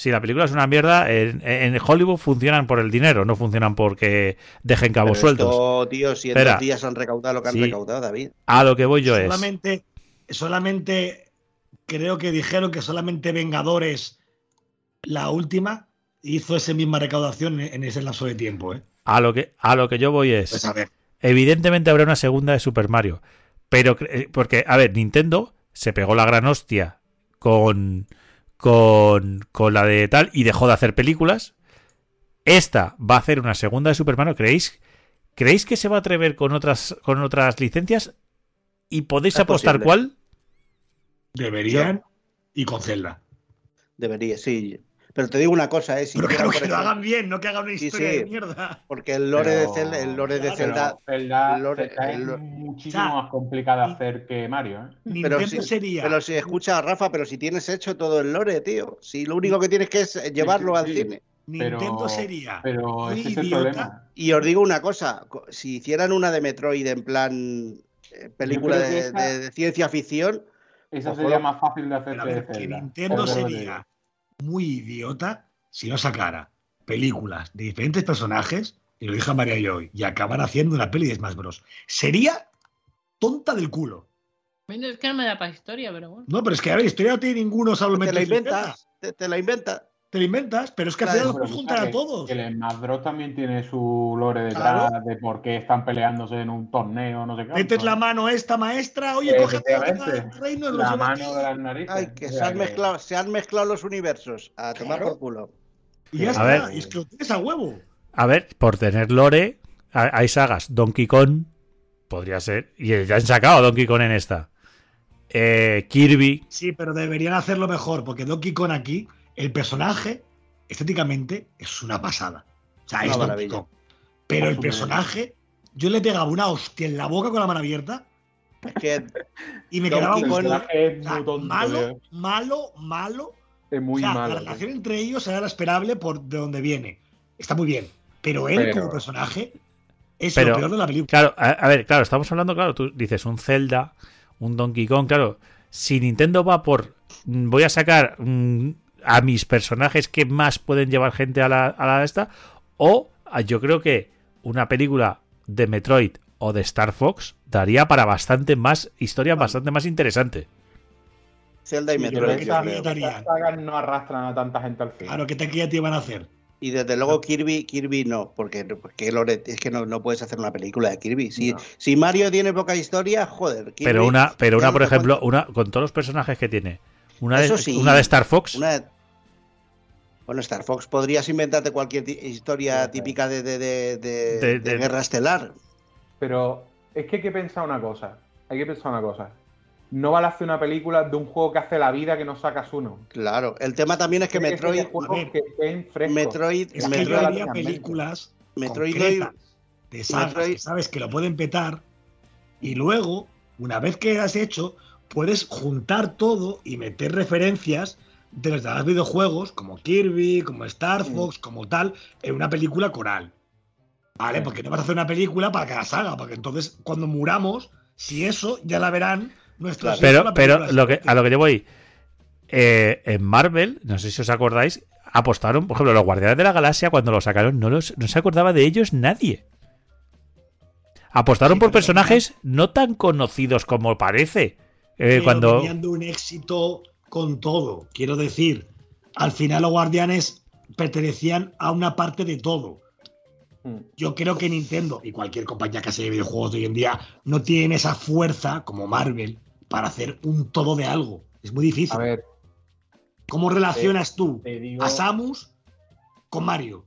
si la película es una mierda, en, en Hollywood funcionan por el dinero, no funcionan porque dejen cabos Pero sueltos. esto, tío, si en Espera. dos días han recaudado lo que han Sí. recaudado, David. A lo que voy yo es. solamente, solamente creo que dijeron que solamente Vengadores, la última, hizo esa misma recaudación en ese lapso de tiempo, ¿eh? A lo que, a lo que yo voy es. Pues a ver. Evidentemente habrá una segunda de Super Mario. Pero, eh, porque, a ver, Nintendo se pegó la gran hostia con, con, con la de tal y dejó de hacer películas. Esta va a hacer una segunda de Super Mario. ¿Creéis, ¿creéis que se va a atrever con otras, con otras licencias? ¿Y podéis Es apostar posible. cuál? Deberían y con Zelda. Debería, sí. Pero te digo una cosa, ¿eh? Si Pero claro que lo hagan bien, no que hagan una historia sí. de mierda. Porque el lore de Zelda, el lore de Zelda, Pero Zelda, el lore- Zelda el es muchísimo O sea, más complicado de hacer que Mario. ¿eh? Nintendo si, sería. pero si escucha a Rafa, pero si tienes hecho todo el lore, tío. Si lo único que tienes que es llevarlo sí, al sí. cine. Nintendo Pero- sería Pero ese es el idiota. problema. Y os digo una cosa, co- si hicieran una de Metroid en plan eh, película de, esa- de- de ciencia ficción, Esa sería más fácil de hacer que ver, que Zelda. Nintendo sería muy idiota si no sacara películas de diferentes personajes, y lo dijo María y hoy, y acabar haciendo una peli de Smash Bros. Sería tonta del culo. Bueno, es que no me da para historia, pero bueno. No, pero es que a ver, historia no tiene ninguno salvo te la inventas, te, te la inventas. Te lo inventas, pero es que al final los puedes juntar a todos. que el Smash también tiene su lore detrás Claro. de por qué están peleándose en un torneo, no sé qué. Metes la mano a esta maestra, oye, coge el reino la lleva aquí. mano de las narices. Ay, que O se han, mezclado, se han mezclado los universos. A tomar Claro. por culo. Y ya A está, ver. y es que lo tienes a huevo. A ver, por tener lore, ha- hay sagas. Donkey Kong podría ser. Y ya han sacado a Donkey Kong en esta. Eh, Kirby. Sí, pero deberían hacerlo mejor, porque Donkey Kong aquí, el personaje, estéticamente, es una pasada. O sea, Una es Donkey maravilla. Kong. Pero el personaje, yo le pegaba una hostia en la boca con la mano abierta Es que y me quedaba un o sea, malo, Leo. malo, malo. Es muy o sea, malo. la relación entre ellos era la esperable por de donde viene. Está muy bien. Pero él, Pero- como personaje, es Pero- lo peor de la película. Claro, a, a ver, claro, estamos hablando, claro, tú dices un Zelda, un Donkey Kong, claro. Si Nintendo va por. mm, Voy a sacar mm, a mis personajes que más pueden llevar gente a la, a la esta. O a- yo creo que una película de Metroid o de Star Fox daría para bastante más historia, bastante más interesante. Zelda y Y yo creo Metroid, que yo esas- creo. Darían. esas sagas no arrastran a tanta gente al fin. Claro, ¿qué taquilla te iban a hacer? Y desde luego Kirby, Kirby no, porque, porque Lore- es que no, no puedes hacer una película de Kirby. Si, No. si Mario tiene poca historia, joder. Kirby, Pero una, pero una por ejemplo, una con todos los personajes que tiene. Una de, Eso sí, una de Star Fox. Una de- Bueno, Star Fox, podrías inventarte cualquier historia típica de, de, de- de- De- de de- Guerra Estelar. Pero es que hay que pensar una cosa. Hay que pensar una cosa. No vale hacer una película de un juego que hace la vida que no sacas uno. Claro, el tema también es que Tiene Metroid, que. Metroid, Es que Metroid, yo haría Metroid- películas Metroid de sagas Metroid- que sabes que lo pueden petar y luego, una vez que has hecho, puedes juntar todo y meter referencias de los demás videojuegos, como Kirby, como Star Sí. Fox, como tal, en una película coral. ¿Vale? Sí. Porque no vas a hacer una película para cada saga, porque entonces cuando muramos, si eso, ya la verán nuestros en Pero, la pero lo que, a lo que yo voy, eh, en Marvel, no sé si os acordáis, apostaron, por ejemplo, los Guardianes de la Galaxia, cuando lo sacaron, no, los, no se acordaba de ellos nadie. Apostaron Sí, por personajes no tan conocidos como parece. Eh, cuando un éxito con todo. Quiero decir, al final los guardianes pertenecían a una parte de todo. Mm. Yo creo que Nintendo y cualquier compañía que hace videojuegos de hoy en día no tienen esa fuerza como Marvel para hacer un todo de algo. Es muy difícil. A ver, ¿Cómo relacionas tú te digo. a Samus con Mario?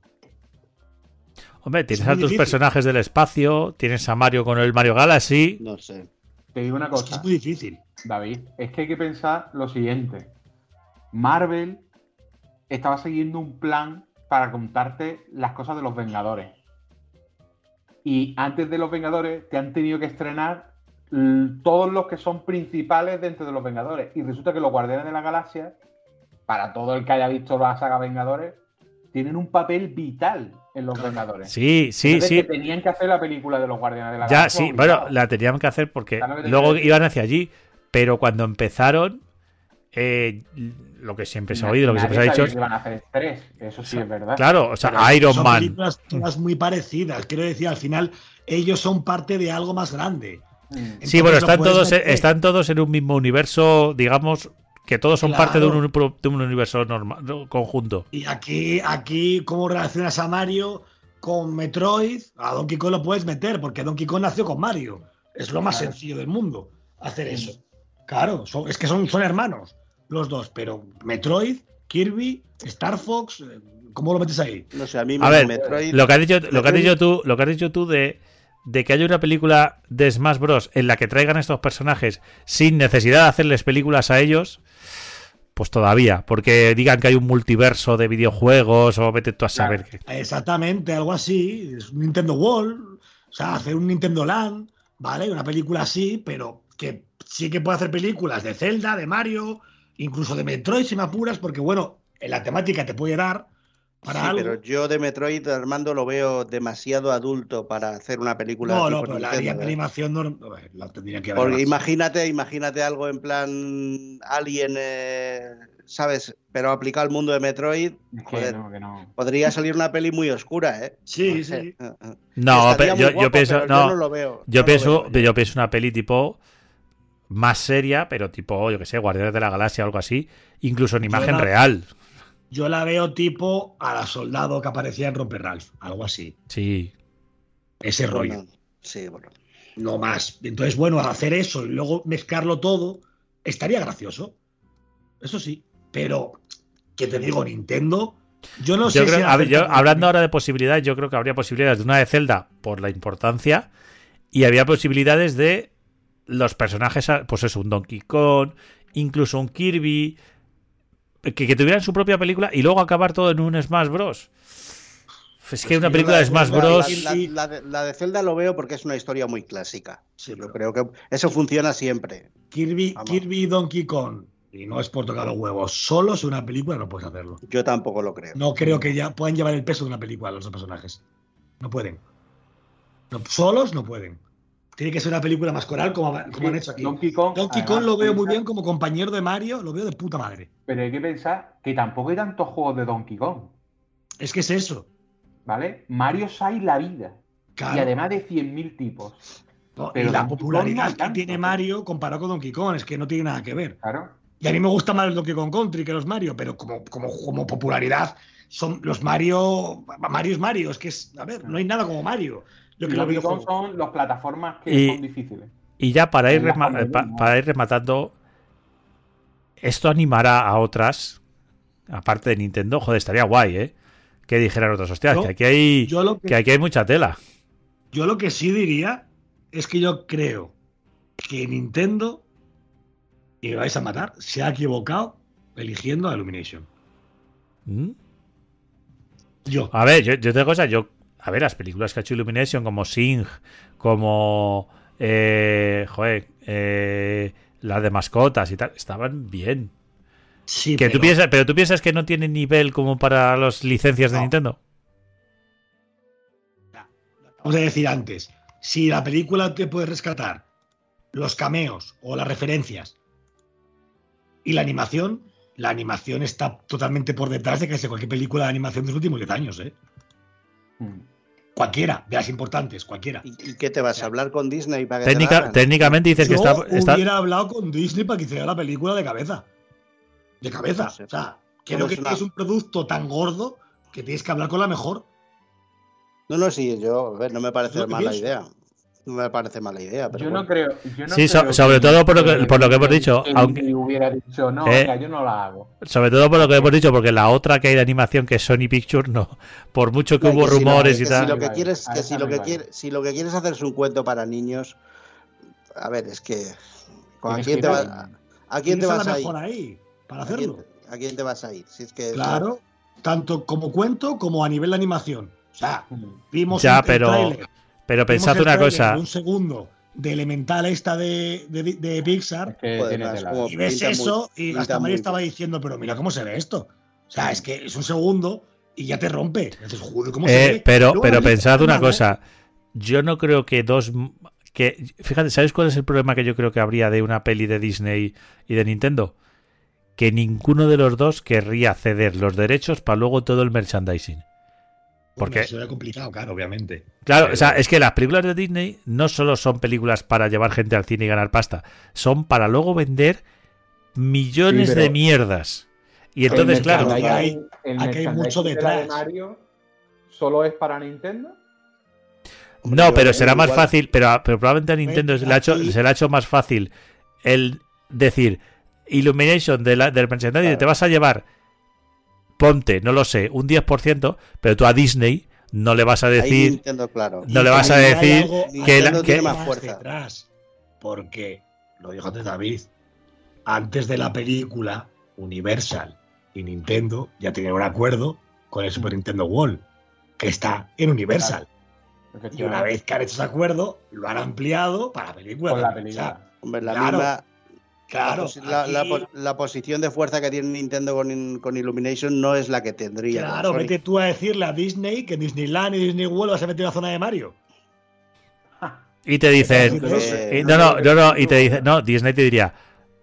Hombre, tienes Es a tus difícil. personajes del espacio, tienes a Mario con el Mario Galaxy. no sé. Te digo una Es que cosa, es muy difícil. David. Es que hay que pensar lo siguiente. Marvel estaba siguiendo un plan para contarte las cosas de los Vengadores. Y antes de los Vengadores te han tenido que estrenar todos los que son principales dentro de los Vengadores. Y resulta que los Guardianes de la Galaxia, para todo el que haya visto la saga Vengadores, tienen un papel vital en los Vengadores. Sí, sí, Entonces, sí. que tenían que hacer la película de los Guardianes de la Ya, Galaxia. sí, bueno, la tenían que hacer porque luego iban hacia allí. Pero cuando empezaron, eh, lo que siempre se ha oído, lo que siempre se ha dicho que iban a hacer tres, eso sí es verdad. Claro, o sea, Pero Iron son Man. películas todas muy parecidas. Quiero decir, al final ellos son parte de algo más grande. Mm. Sí, bueno, están todos, meter. están todos en un mismo universo, digamos, que todos son parte de un, Claro. de un universo normal, ¿no? conjunto. Y aquí, aquí, ¿cómo relacionas a Mario con Metroid? A Donkey Kong lo puedes meter, porque Donkey Kong nació con Mario. Es lo más Claro. sencillo del mundo hacer eso. Claro, son- es que son, son hermanos los dos, pero Metroid, Kirby, Star Fox, eh, ¿cómo lo metes ahí? No sé, a mí A ver, Metroid. Lo que has dicho, lo que has Metroid- dicho tú, lo que has dicho tú de, de que haya una película de Smash Bros. en la que traigan estos personajes sin necesidad de hacerles películas a ellos, pues todavía, porque digan que hay un multiverso de videojuegos o vete tú a saber qué. Exactamente, algo así. Es un Nintendo World, o sea, hacer un Nintendo Land, ¿vale? Una película así, pero que sí que puede hacer películas de Zelda, de Mario, incluso de Metroid si me apuras, porque bueno, en la temática te puede dar para Sí, algo. pero yo de Metroid, Armando, lo veo demasiado adulto para hacer una película. No, tipo no, pero la ¿eh? animación no, no, la tendrían que haber. Porque más. imagínate, imagínate algo en plan Alien, eh, ¿sabes? Pero aplicado al mundo de Metroid, que joder, no, que no. podría salir una peli muy oscura, ¿eh? Sí, No sé. sí. Eh, eh. No, yo, pienso, pero no, yo no lo veo. yo no lo pienso, veo. yo pienso una peli tipo más seria, pero tipo, yo que sé, Guardianes de la Galaxia o algo así, incluso en imagen la- real. Yo la veo tipo a la soldado que aparecía en Romper Ralph, algo así. Sí. Ese rollo. Bueno, sí, bueno. No más. Entonces, bueno, hacer eso y luego mezclarlo todo estaría gracioso. Eso sí. Pero, ¿qué te digo? Nintendo. Yo no sé Yo creo- si a ver, yo, acertan- hablando ahora de posibilidades, yo creo que habría posibilidades de una de Zelda por la importancia y había posibilidades de los personajes, pues eso, un Donkey Kong, incluso un Kirby, que, que tuvieran su propia película y luego acabar todo en un Smash Bros. Es que Pues una película la- de Smash Bros. La, la- la de, la de Zelda lo veo porque es una historia muy clásica. Sí, Yo creo que eso funciona siempre. Kirby, Vamos. Kirby y Donkey Kong, y no es por tocar los huevos, solos en una película no puedes hacerlo. Yo tampoco lo creo. No creo que ya puedan llevar el peso de una película los dos personajes. No pueden. No, solos no pueden. Tiene que ser una película más coral como, como han hecho aquí. Donkey Kong, Donkey además, Kong lo veo muy bien como compañero de Mario, lo veo de puta madre. Pero hay que pensar que tampoco hay tantos juegos de Donkey Kong, Es que es eso. ¿vale? Mario hay la vida. Claro. Y además de 100.000 tipos. No, pero y la Donkey popularidad no que tiene. Mario comparado con Donkey Kong es que no tiene nada que ver. Claro. Y a mí me gusta más el Donkey Kong Country que los Mario, pero como, como, como popularidad son los Mario. Mario es Mario, es que es. A ver, no hay nada como Mario. Yo Y que lo Donkey Kong videojuegos. son las plataformas que Y- son difíciles. Y ya para ir, para ir rematando, esto animará a otras, aparte de Nintendo, joder, estaría guay, ¿eh? Que dijeran otras, hostias, Yo- que aquí hay, Yo que, que aquí hay mucha tela. yo lo que sí diría es que yo creo que Nintendo, y me vais a matar, se ha equivocado eligiendo a Illumination. ¿Mm? Yo. A ver, yo, yo tengo cosas, yo, a ver, las películas que ha hecho Illumination, como Sing, como, eh, joder, eh, las de mascotas y tal, estaban bien. Sí, Que tú pero- piensas, pero tú piensas que no tienen nivel como para las licencias de No. Nintendo. Vamos a decir antes, si la película te puede rescatar los cameos o las referencias y la animación, la animación está totalmente por detrás de casi cualquier película de animación de los últimos 10 años, ¿eh? Mm. Cualquiera, de las importantes, cualquiera. ¿Y, y qué te vas a hablar con Disney para que te la Técnica, técnicamente dices que Yo está, está- hubiera hablado con Disney para que hiciera la película de cabeza. De cabeza. No sé. O sea, creo que es una- es un producto tan gordo que tienes que hablar con la mejor. No, no, sí, yo, a ver, no me parece mala pienso. idea. No me parece mala idea, pero Yo bueno. no creo. Yo no Sí, so- sobre todo por lo que- por lo que hemos dicho, que aunque- hubiera dicho, no, Eh, venga, yo no la hago. Sobre todo por lo que hemos dicho, porque la otra que hay de animación, que es Sony Pictures, no. Por mucho que No, hubo que si lo- rumores y si tal. lo que Vale, quieres, a que esa si lo que quieres, si lo que quieres hacer es un cuento para niños, a ver, es que ¿con ¿a quién te vas, a- a quién te Tienes a vas la a ir? ahí para ¿A quién, hacerlo. a quién te vas a ir? Si es que Claro, tanto como cuento como a nivel de animación. O sea, vimos Ya, un- el pero- Pero pensad una cosa. Un segundo de Elemental esta de, de, de Pixar Es que Joder, tiene más tela. como- y ves muy- eso y hasta Mario estaba diciendo, pero mira cómo se ve esto. O sea, es que es un segundo y ya te rompe. Y dices, joder, ¿cómo se Eh, ve? pero Luego pero pensad una nada, cosa. Yo no creo que dos. que Fíjate, ¿sabes cuál es el problema que yo creo que habría de una peli de Disney y de Nintendo? Que ninguno de los dos querría ceder los derechos para luego todo el merchandising. Porque- Eso era complicado, claro, obviamente. Claro, Pero- o sea, es que las películas de Disney no solo son películas para llevar gente al cine y ganar pasta, son para luego vender millones Sí, pero- de mierdas. Y El entonces, claro, merchandising- hay- el aquí hay mucho de la de detrás. Mario solo es para Nintendo. Hombre, no, pero será más igual- fácil, pero, pero probablemente a Nintendo se le, ha hecho, aquí- se le ha hecho más fácil el decir Illumination de la, del merchandising, Claro. te vas a llevar, ponte, no lo sé, un 10%, pero tú a Disney no le vas a decir, Nintendo, claro. no Y le vas a decir algo- que, la- que- tiene más más fuerza. detrás. Porque, lo dijo antes David, antes de la película, Universal y Nintendo ya tenían un acuerdo con el Super Nintendo World, que está en Universal. Y una vez que han hecho ese acuerdo, lo han ampliado para la película. Con la O sea, película. Hombre, la Claro. misma, Claro, la, la- la la posición de fuerza que tiene Nintendo con, con Illumination no es la que tendría. con Claro, Sony. vete tú a decirle a Disney que Disneyland y Disney World vas a meter una zona de Mario. Y te dicen, Eh, y- no, no, no, no, y te dice, no, Disney te diría,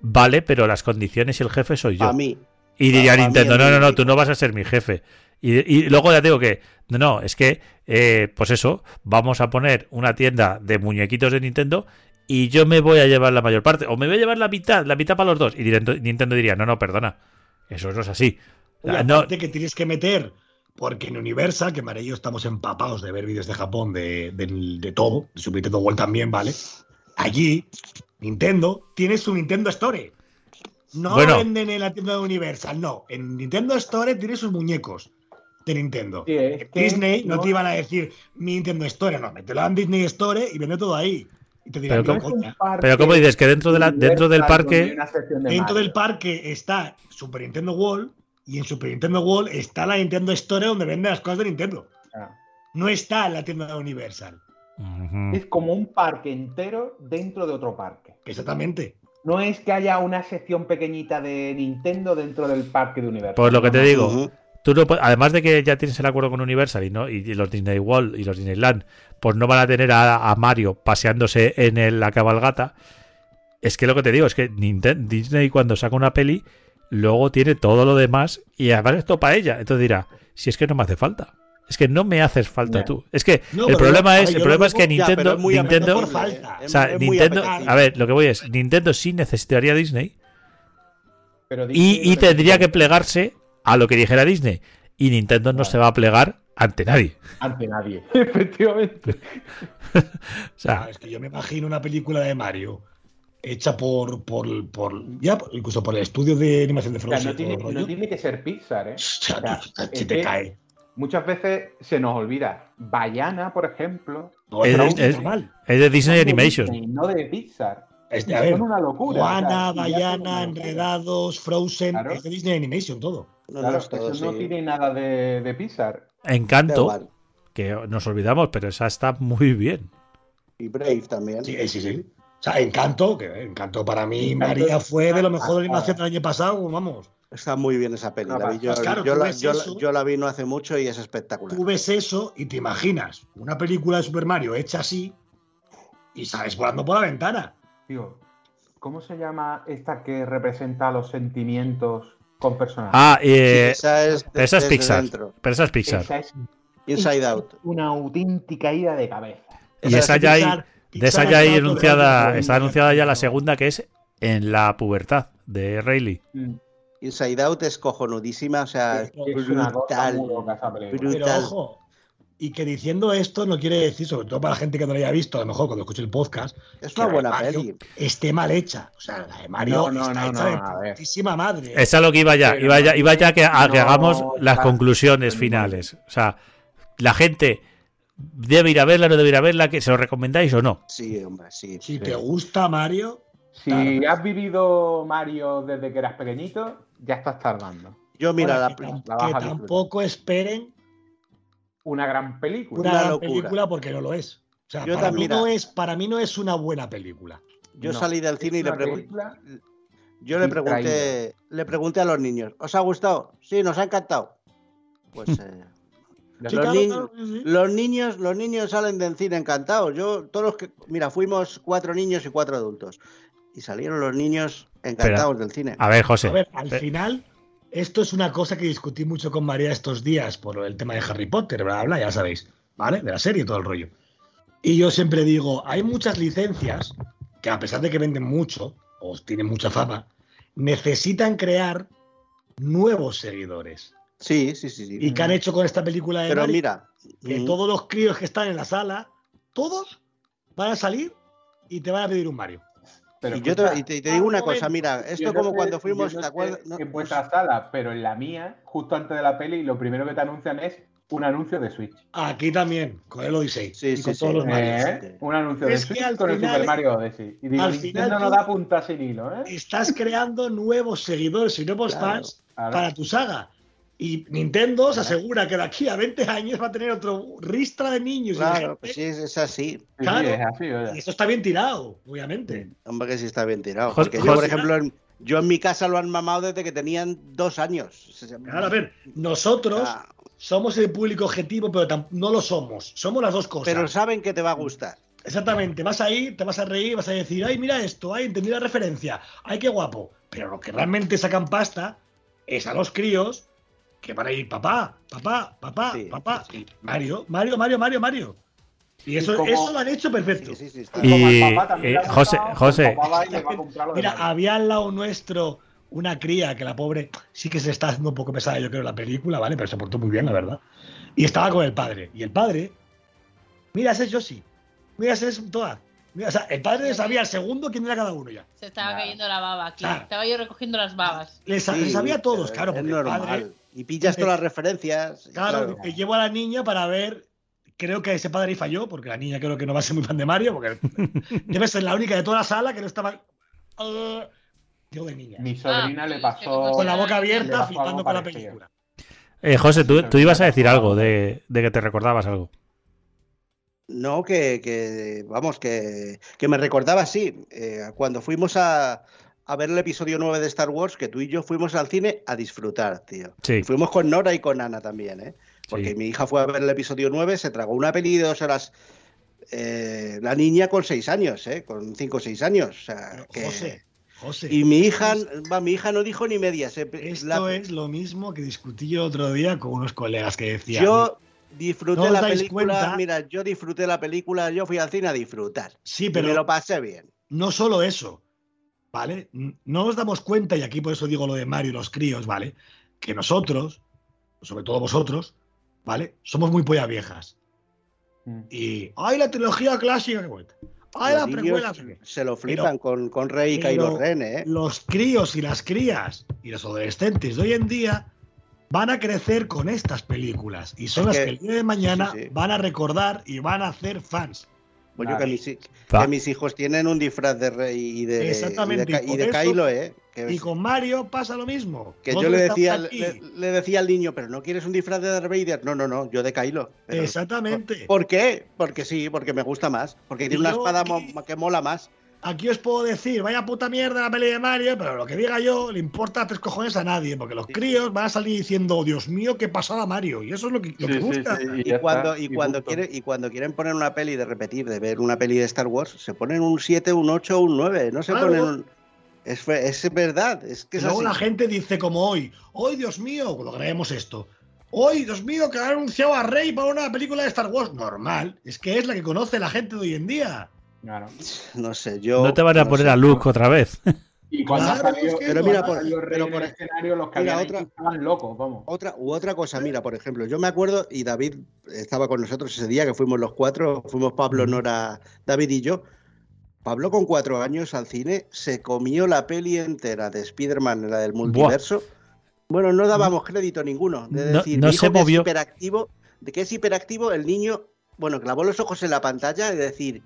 vale, pero las condiciones y el jefe soy yo. A mí. Y diría Nintendo, mí no, no, no, tú no vas a ser mi jefe. Y, y luego ya digo que, no, no, es que, eh, pues eso, vamos a poner una tienda de muñequitos de Nintendo y yo me voy a llevar la mayor parte. O me voy a llevar la mitad, la mitad para los dos. Y Nintendo, Nintendo diría, no, no, perdona, eso no es así. Ah, no, aparte que tienes que meter, porque en Universal, que y yo estamos empapados de ver vídeos de Japón, de, de- de todo, de Super Nintendo World también, ¿vale? Allí, Nintendo tiene su Nintendo Store. No Bueno. venden en la tienda de Universal, no. En Nintendo Store tiene sus muñecos de Nintendo. Sí, Disney no no- te iban a decir mi Nintendo Store, no, mételo en Disney Store y vende todo ahí. Y te dirán, Pero "No, ¿cómo- coña". pero ¿cómo dices que dentro, de la, dentro del parque... Dentro del parque está Super Nintendo World y en Super Nintendo World está la Nintendo Store donde venden las cosas de Nintendo. No está en la tienda de Universal. Es como un parque entero dentro de otro parque. Exactamente. No es que haya una sección pequeñita de Nintendo dentro del parque de Universal. Pues lo que te digo. Tú no pu- además de que ya tienes el acuerdo con Universal y, no, y los Disney World y los Disneyland, pues no van a tener a, a Mario paseándose en el- la cabalgata. Es que lo que te digo es que Ninten- Disney cuando saca una peli, luego tiene todo lo demás y además esto para ella. Entonces dirá, si es que no me hace falta. Es que no me haces falta tú. Es que No, el problema yo- es, el problema es que Nintendo, es muy Nintendo, por falta. o sea, Nintendo, a ver, lo que voy es, Nintendo sí necesitaría a Disney Pero y, Disney y no tendría que plegarse a lo que dijera Disney. Y Nintendo no se va a plegar ante nadie. Ante nadie. Efectivamente. O sea, es que yo me imagino una película de Mario hecha por, por, por ya incluso por el estudio de animación de O sea, Frozen. no, tiene, no tiene que ser Pixar, ¿eh? O sea, o sea, tú- se es te que- cae. Muchas veces se nos olvida. Bayana, por ejemplo. No, Es- es- es normal. es de Disney Animation. No de Pixar. Es de- Y a ver, son una locura. Juana, o sea. Enredados, Frozen, Claro. es de Disney Animation todo. No, Claro, no es todo, eso no tiene nada de, de Pixar. Encanto, que nos olvidamos, pero esa está muy bien. Y Brave también. Sí, sí, sí. O sea, Encanto, que Encanto para mí, Encanto María fue de lo mejor de animación del año pasado, vamos. Está muy bien esa peli. No, la vi yo, pues claro, yo tú la, yo la- eso. yo la vi no hace mucho y es espectacular. Tú ves eso y te imaginas una película de Super Mario hecha así y sales volando por la ventana. Tío, ¿cómo se llama esta que representa los sentimientos con personajes? Ah, Sí, eh, esa es, pero esa es Pixar. dentro. Pero esa es Pixar. Esa es Inside Out. una auténtica ida de cabeza. Y esa ya hay, de esa ya ha hay anunciada, está anunciada ya la segunda que es en la pubertad de Rayleigh. Mm. Inside Out es cojonudísima, o sea, Es una cosa brutal. muy loca. Brutal. Pero ojo, y que diciendo esto no quiere decir, sobre todo para la gente que no lo haya visto, a lo mejor cuando escuche el podcast, Es que una de buena Mario peli. esté mal hecha. O sea, la de Mario No, no, está no, hecha no, de putísima madre. Esa es lo que iba ya, iba ya, iba ya que, a que no hagamos las conclusiones finales. O sea, la gente debe ir a verla, no debe ir a verla, que se lo recomendáis o no. Sí, hombre, sí. Si te gusta Mario, Si has vivido Mario desde que eras pequeñito, ya estás tardando. Yo, mira, la, que, la que tampoco esperen Una gran película. una, gran locura. película porque no lo es. O sea, Yo para, también, mí no es, para mí no es una buena película. yo No, salí del cine y le pregunté. Yo le pregunté, le pregunté a los niños, ¿os ha gustado? Sí, nos ha encantado. Pues eh, Los claro, ni- claro, sí, sí. los niños, los niños salen del cine encantados. Yo, todos los que, mira, fuimos cuatro niños y cuatro adultos. Y salieron los niños encantados del cine. A ver, José. A ver, al pe- final, esto es una cosa que discutí mucho con María estos días por el tema de Harry Potter, bla, ya sabéis, ¿vale? De la serie y todo el rollo. Y yo siempre digo, hay muchas licencias que a pesar de que venden mucho, o tienen mucha fama, necesitan crear nuevos seguidores. Sí, sí, sí, sí. ¿Y qué han hecho con esta película de Pero mira, que mm, todos los críos que están en la sala, todos van a salir y te van a pedir un Mario. Pero y yo te, escucha, y te- y te digo una un cosa, mira, esto no como sé- cuando fuimos, no ¿te acuerdas? sé No, en pues, vuestra sala, pero en la mía, justo antes de la peli, lo primero que te anuncian es un anuncio de Switch. Aquí también, con el Odyssey Sí, y sí, con sí. todos los Eh. ¿Eh? Un anuncio de Es que Switch al con el Super Mario Odyssey. Y digo, al Nintendo final no da punta sin hilo, ¿eh? Estás creando nuevos seguidores y nuevos Claro, fans Claro. para tu saga. Y Nintendo se asegura que de aquí a 20 años va a tener otro ristra de niños. Claro, pues sí, es, así. Sí, sí, Claro. es así, oye. Y esto está bien tirado, obviamente. Hombre, que sí está bien tirado. José- Porque yo, por ejemplo, en, yo en mi casa lo han mamado desde que tenían dos años. Claro, a ver, nosotros Ah, somos el público objetivo, pero no lo somos. Somos las dos cosas. pero saben que te va a gustar. Exactamente, vas a ir, te vas a reír, vas a decir, ay, mira esto, ay, entendí la referencia, ay, qué guapo. Pero lo que realmente sacan pasta es a los críos que van a ir, papá, papá, papá, Sí, papá. sí. Y Mario, Mario, Mario, Mario, Mario. Y eso, como- eso lo han hecho perfecto. Sí, sí, sí, está- Y como Y, al papá también eh, José- gustado, José. Mira, Mario. había al lado nuestro una cría que la pobre sí que se está haciendo un poco pesada, yo creo, en la película, ¿vale? Pero se portó muy bien, la verdad. Y estaba con el padre. Y el padre, mira, ese es Yoshi. Mira, ese es Toad. Mira, o sea, el padre sabía al segundo quién era cada uno ya. Se estaba Claro. cayendo la baba aquí. Claro. Estaba yo recogiendo las babas. Les, Sí, les sabía a todos, claro, porque el padre, Y pillas todas las referencias. claro, que llevo a la niña para ver. Creo que ese padre ahí falló, porque la niña creo que no va a ser muy fan de Mario, porque debe ser la única de toda la sala que no estaba. Uh, digo de niña. Mi sobrina Ah, le sí, pasó. Con la boca abierta, flipando con la película. Eh, José, tú, tú ibas a decir algo de, de que te recordabas algo. No, que, que, vamos, que, que me recordaba así, eh, cuando fuimos a, a ver el episodio 9 de Star Wars, que tú y yo fuimos al cine a disfrutar, tío. Sí. Fuimos con Nora y con Ana también, ¿eh? Porque Sí. mi hija fue a ver el episodio 9, se tragó una peli de dos horas. eh, la niña con seis años, ¿eh? Con cinco o seis años. O sea, Pero, que- José, José. Y mi hija, va, mi hija no dijo ni medias. eh, es- la- Esto es lo mismo que discutí yo otro día con unos colegas que decían. yo disfruté ¿no os la dais película. cuenta? Mira, yo disfruté la película, yo fui al cine a disfrutar. Sí, Y pero me lo pasé bien. no solo eso, ¿vale? No nos damos cuenta, y aquí por eso digo lo de Mario y los críos, ¿vale? Que nosotros, sobre todo vosotros, ¿vale? Somos muy pollas viejas. Mm. Y, ¡ay, la trilogía clásica! ¡Ay, la Los precuela! se lo flipan con, con Rey y Kylo pero Ren, ¿eh? Los críos y las crías y los adolescentes de hoy en día van a crecer con estas películas y son Es las que- que el día de mañana sí, sí. van a recordar y van a hacer fans. Pues yo que mis, que hijos tienen un disfraz de Rey y de, Exactamente, y de, y y de por eso- Kylo, ¿eh? Que, Y con Mario pasa lo mismo. que yo le decía, le, le decía al niño, pero no quieres un disfraz de Darth Vader. No, no, no, yo de Kylo. Pero- Exactamente. ¿Por qué? Porque sí, porque me gusta más. Porque tiene una espada mo- que mola más. Aquí os puedo decir, vaya puta mierda la peli de Mario, pero lo que diga yo le importa tres cojones a nadie, porque los Sí. críos van a salir diciendo, "Oh, Dios mío, qué pasada Mario. Y eso es lo que, lo Sí, que sí, busca. sí, Y cuando, y, cuando punto. quiere, y cuando quieren poner una peli de repetir, de ver una peli de Star Wars, se ponen un 7, un 8, un 9. No se Claro. ponen un. Es, es verdad, es que es luego así. la gente dice como hoy, hoy Dios mío, lo creemos esto. Hoy, Dios mío, que han anunciado a Rey para una película de Star Wars. Normal, es que es la que conoce la gente de hoy en día. Claro. No sé, yo. No te van a no poner sé. a Luke otra vez. Y cuando Claro, ha salido, es que Pero mira, por- pero por- el escenario, los que mira, habían otra- hecho estaban locos, vamos. Otra, u otra cosa, mira, por ejemplo, yo me acuerdo, y David estaba con nosotros ese día que fuimos los cuatro, fuimos Pablo, Nora, David y yo. Pablo con cuatro años al cine se comió la peli entera de Spider-Man, la del multiverso. Bueno, no dábamos crédito ninguno. De No- decir, no mi se que movió. es hiperactivo, de que es hiperactivo, el niño, bueno, clavó los ojos en la pantalla y decir,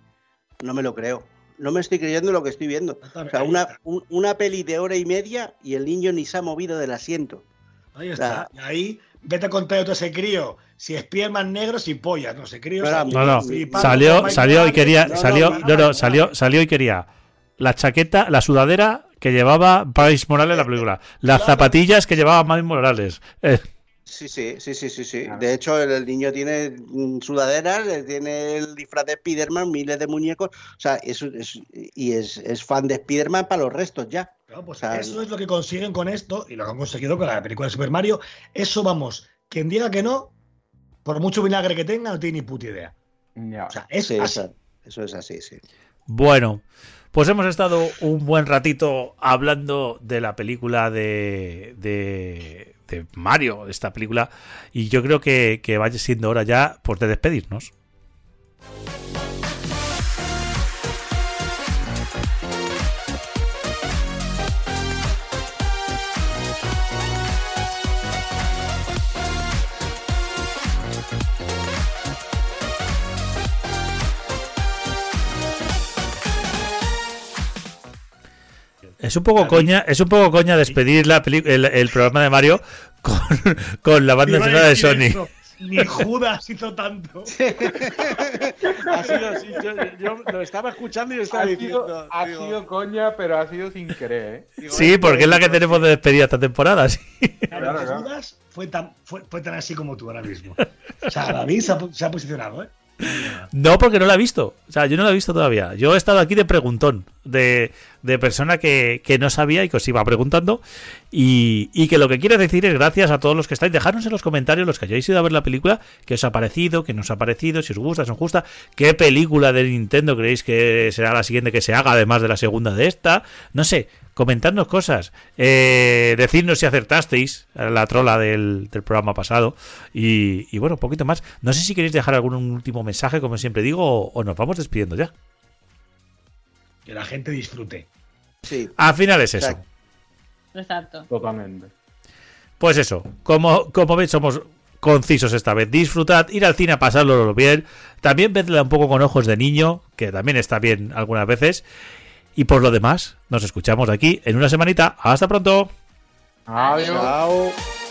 no me lo creo. No me estoy creyendo lo que estoy viendo. O sea, una, un- una peli de hora y media y el niño ni se ha movido del asiento. ahí está. Y ahí vete a contar a ese crío si es Spiderman negro, si pollas. No, ese crío. Pero, No, no. Salió, salió y quería, no, salió, no, no, no, salió, salió y quería la chaqueta, la sudadera que llevaba Miles Morales en la película, las Claro. zapatillas que llevaba Miles Morales. Eh, Sí, sí, sí, sí, sí, sí. Claro. De hecho, el, el niño tiene mm, sudaderas, tiene el disfraz de Spiderman, miles de muñecos, o sea, es, es- y es, es fan de Spiderman para los restos ya. Claro, pues O sea, eso es lo que consiguen con esto y lo que han conseguido con la película de Super Mario. Eso vamos, quien diga que no, por mucho vinagre que tenga, no tiene ni puta idea. O sea, es Sí, así. eso, eso es así, sí. Bueno, pues hemos estado un buen ratito hablando de la película de, de, de Mario, esta película, y yo creo que, que vaya siendo hora ya pues, de despedirnos. Es un poco coña, es un poco coña despedir la peli- el, el programa de Mario con, con la banda sonora de Sony. eso. Ni Judas hizo tanto. Ha sido, sí, yo, yo lo estaba escuchando y lo estaba Ha diciendo. sido, ha digo, sido coña, pero ha sido sin querer, ¿eh? digo, Sí, porque es la que tenemos de despedida esta temporada. sí. Claro. Judas fue tan, fue, fue tan así como tú ahora mismo. O sea, David se ha, se ha posicionado, ¿eh? No, porque no la he visto. O sea, yo no la he visto todavía. Yo he estado aquí de preguntón, de, persona que, que no sabía y que os iba preguntando. Y, y que lo que quiero decir es gracias a todos los que estáis. Dejadnos en los comentarios, los que hayáis ido a ver la película, qué os ha parecido, qué nos ha parecido, si os gusta, si os gusta, qué película de Nintendo creéis que será la siguiente que se haga, además de la segunda de esta. No sé, comentadnos cosas. Eh, decidnos si acertasteis la trola del, del programa pasado. Y, y bueno, un poquito más. No sé si queréis dejar algún último mensaje, como siempre digo, o, o nos vamos despidiendo ya. Que la gente disfrute. Sí, Al final es eso. Exacto. Exacto. Totalmente. Pues eso, como, como veis, somos concisos esta vez. Disfrutad, ir al cine a pasarlo bien. También vedla un poco con ojos de niño, que también está bien algunas veces. Y por lo demás, nos escuchamos aquí en una semanita. Hasta pronto. Adiós. Chao.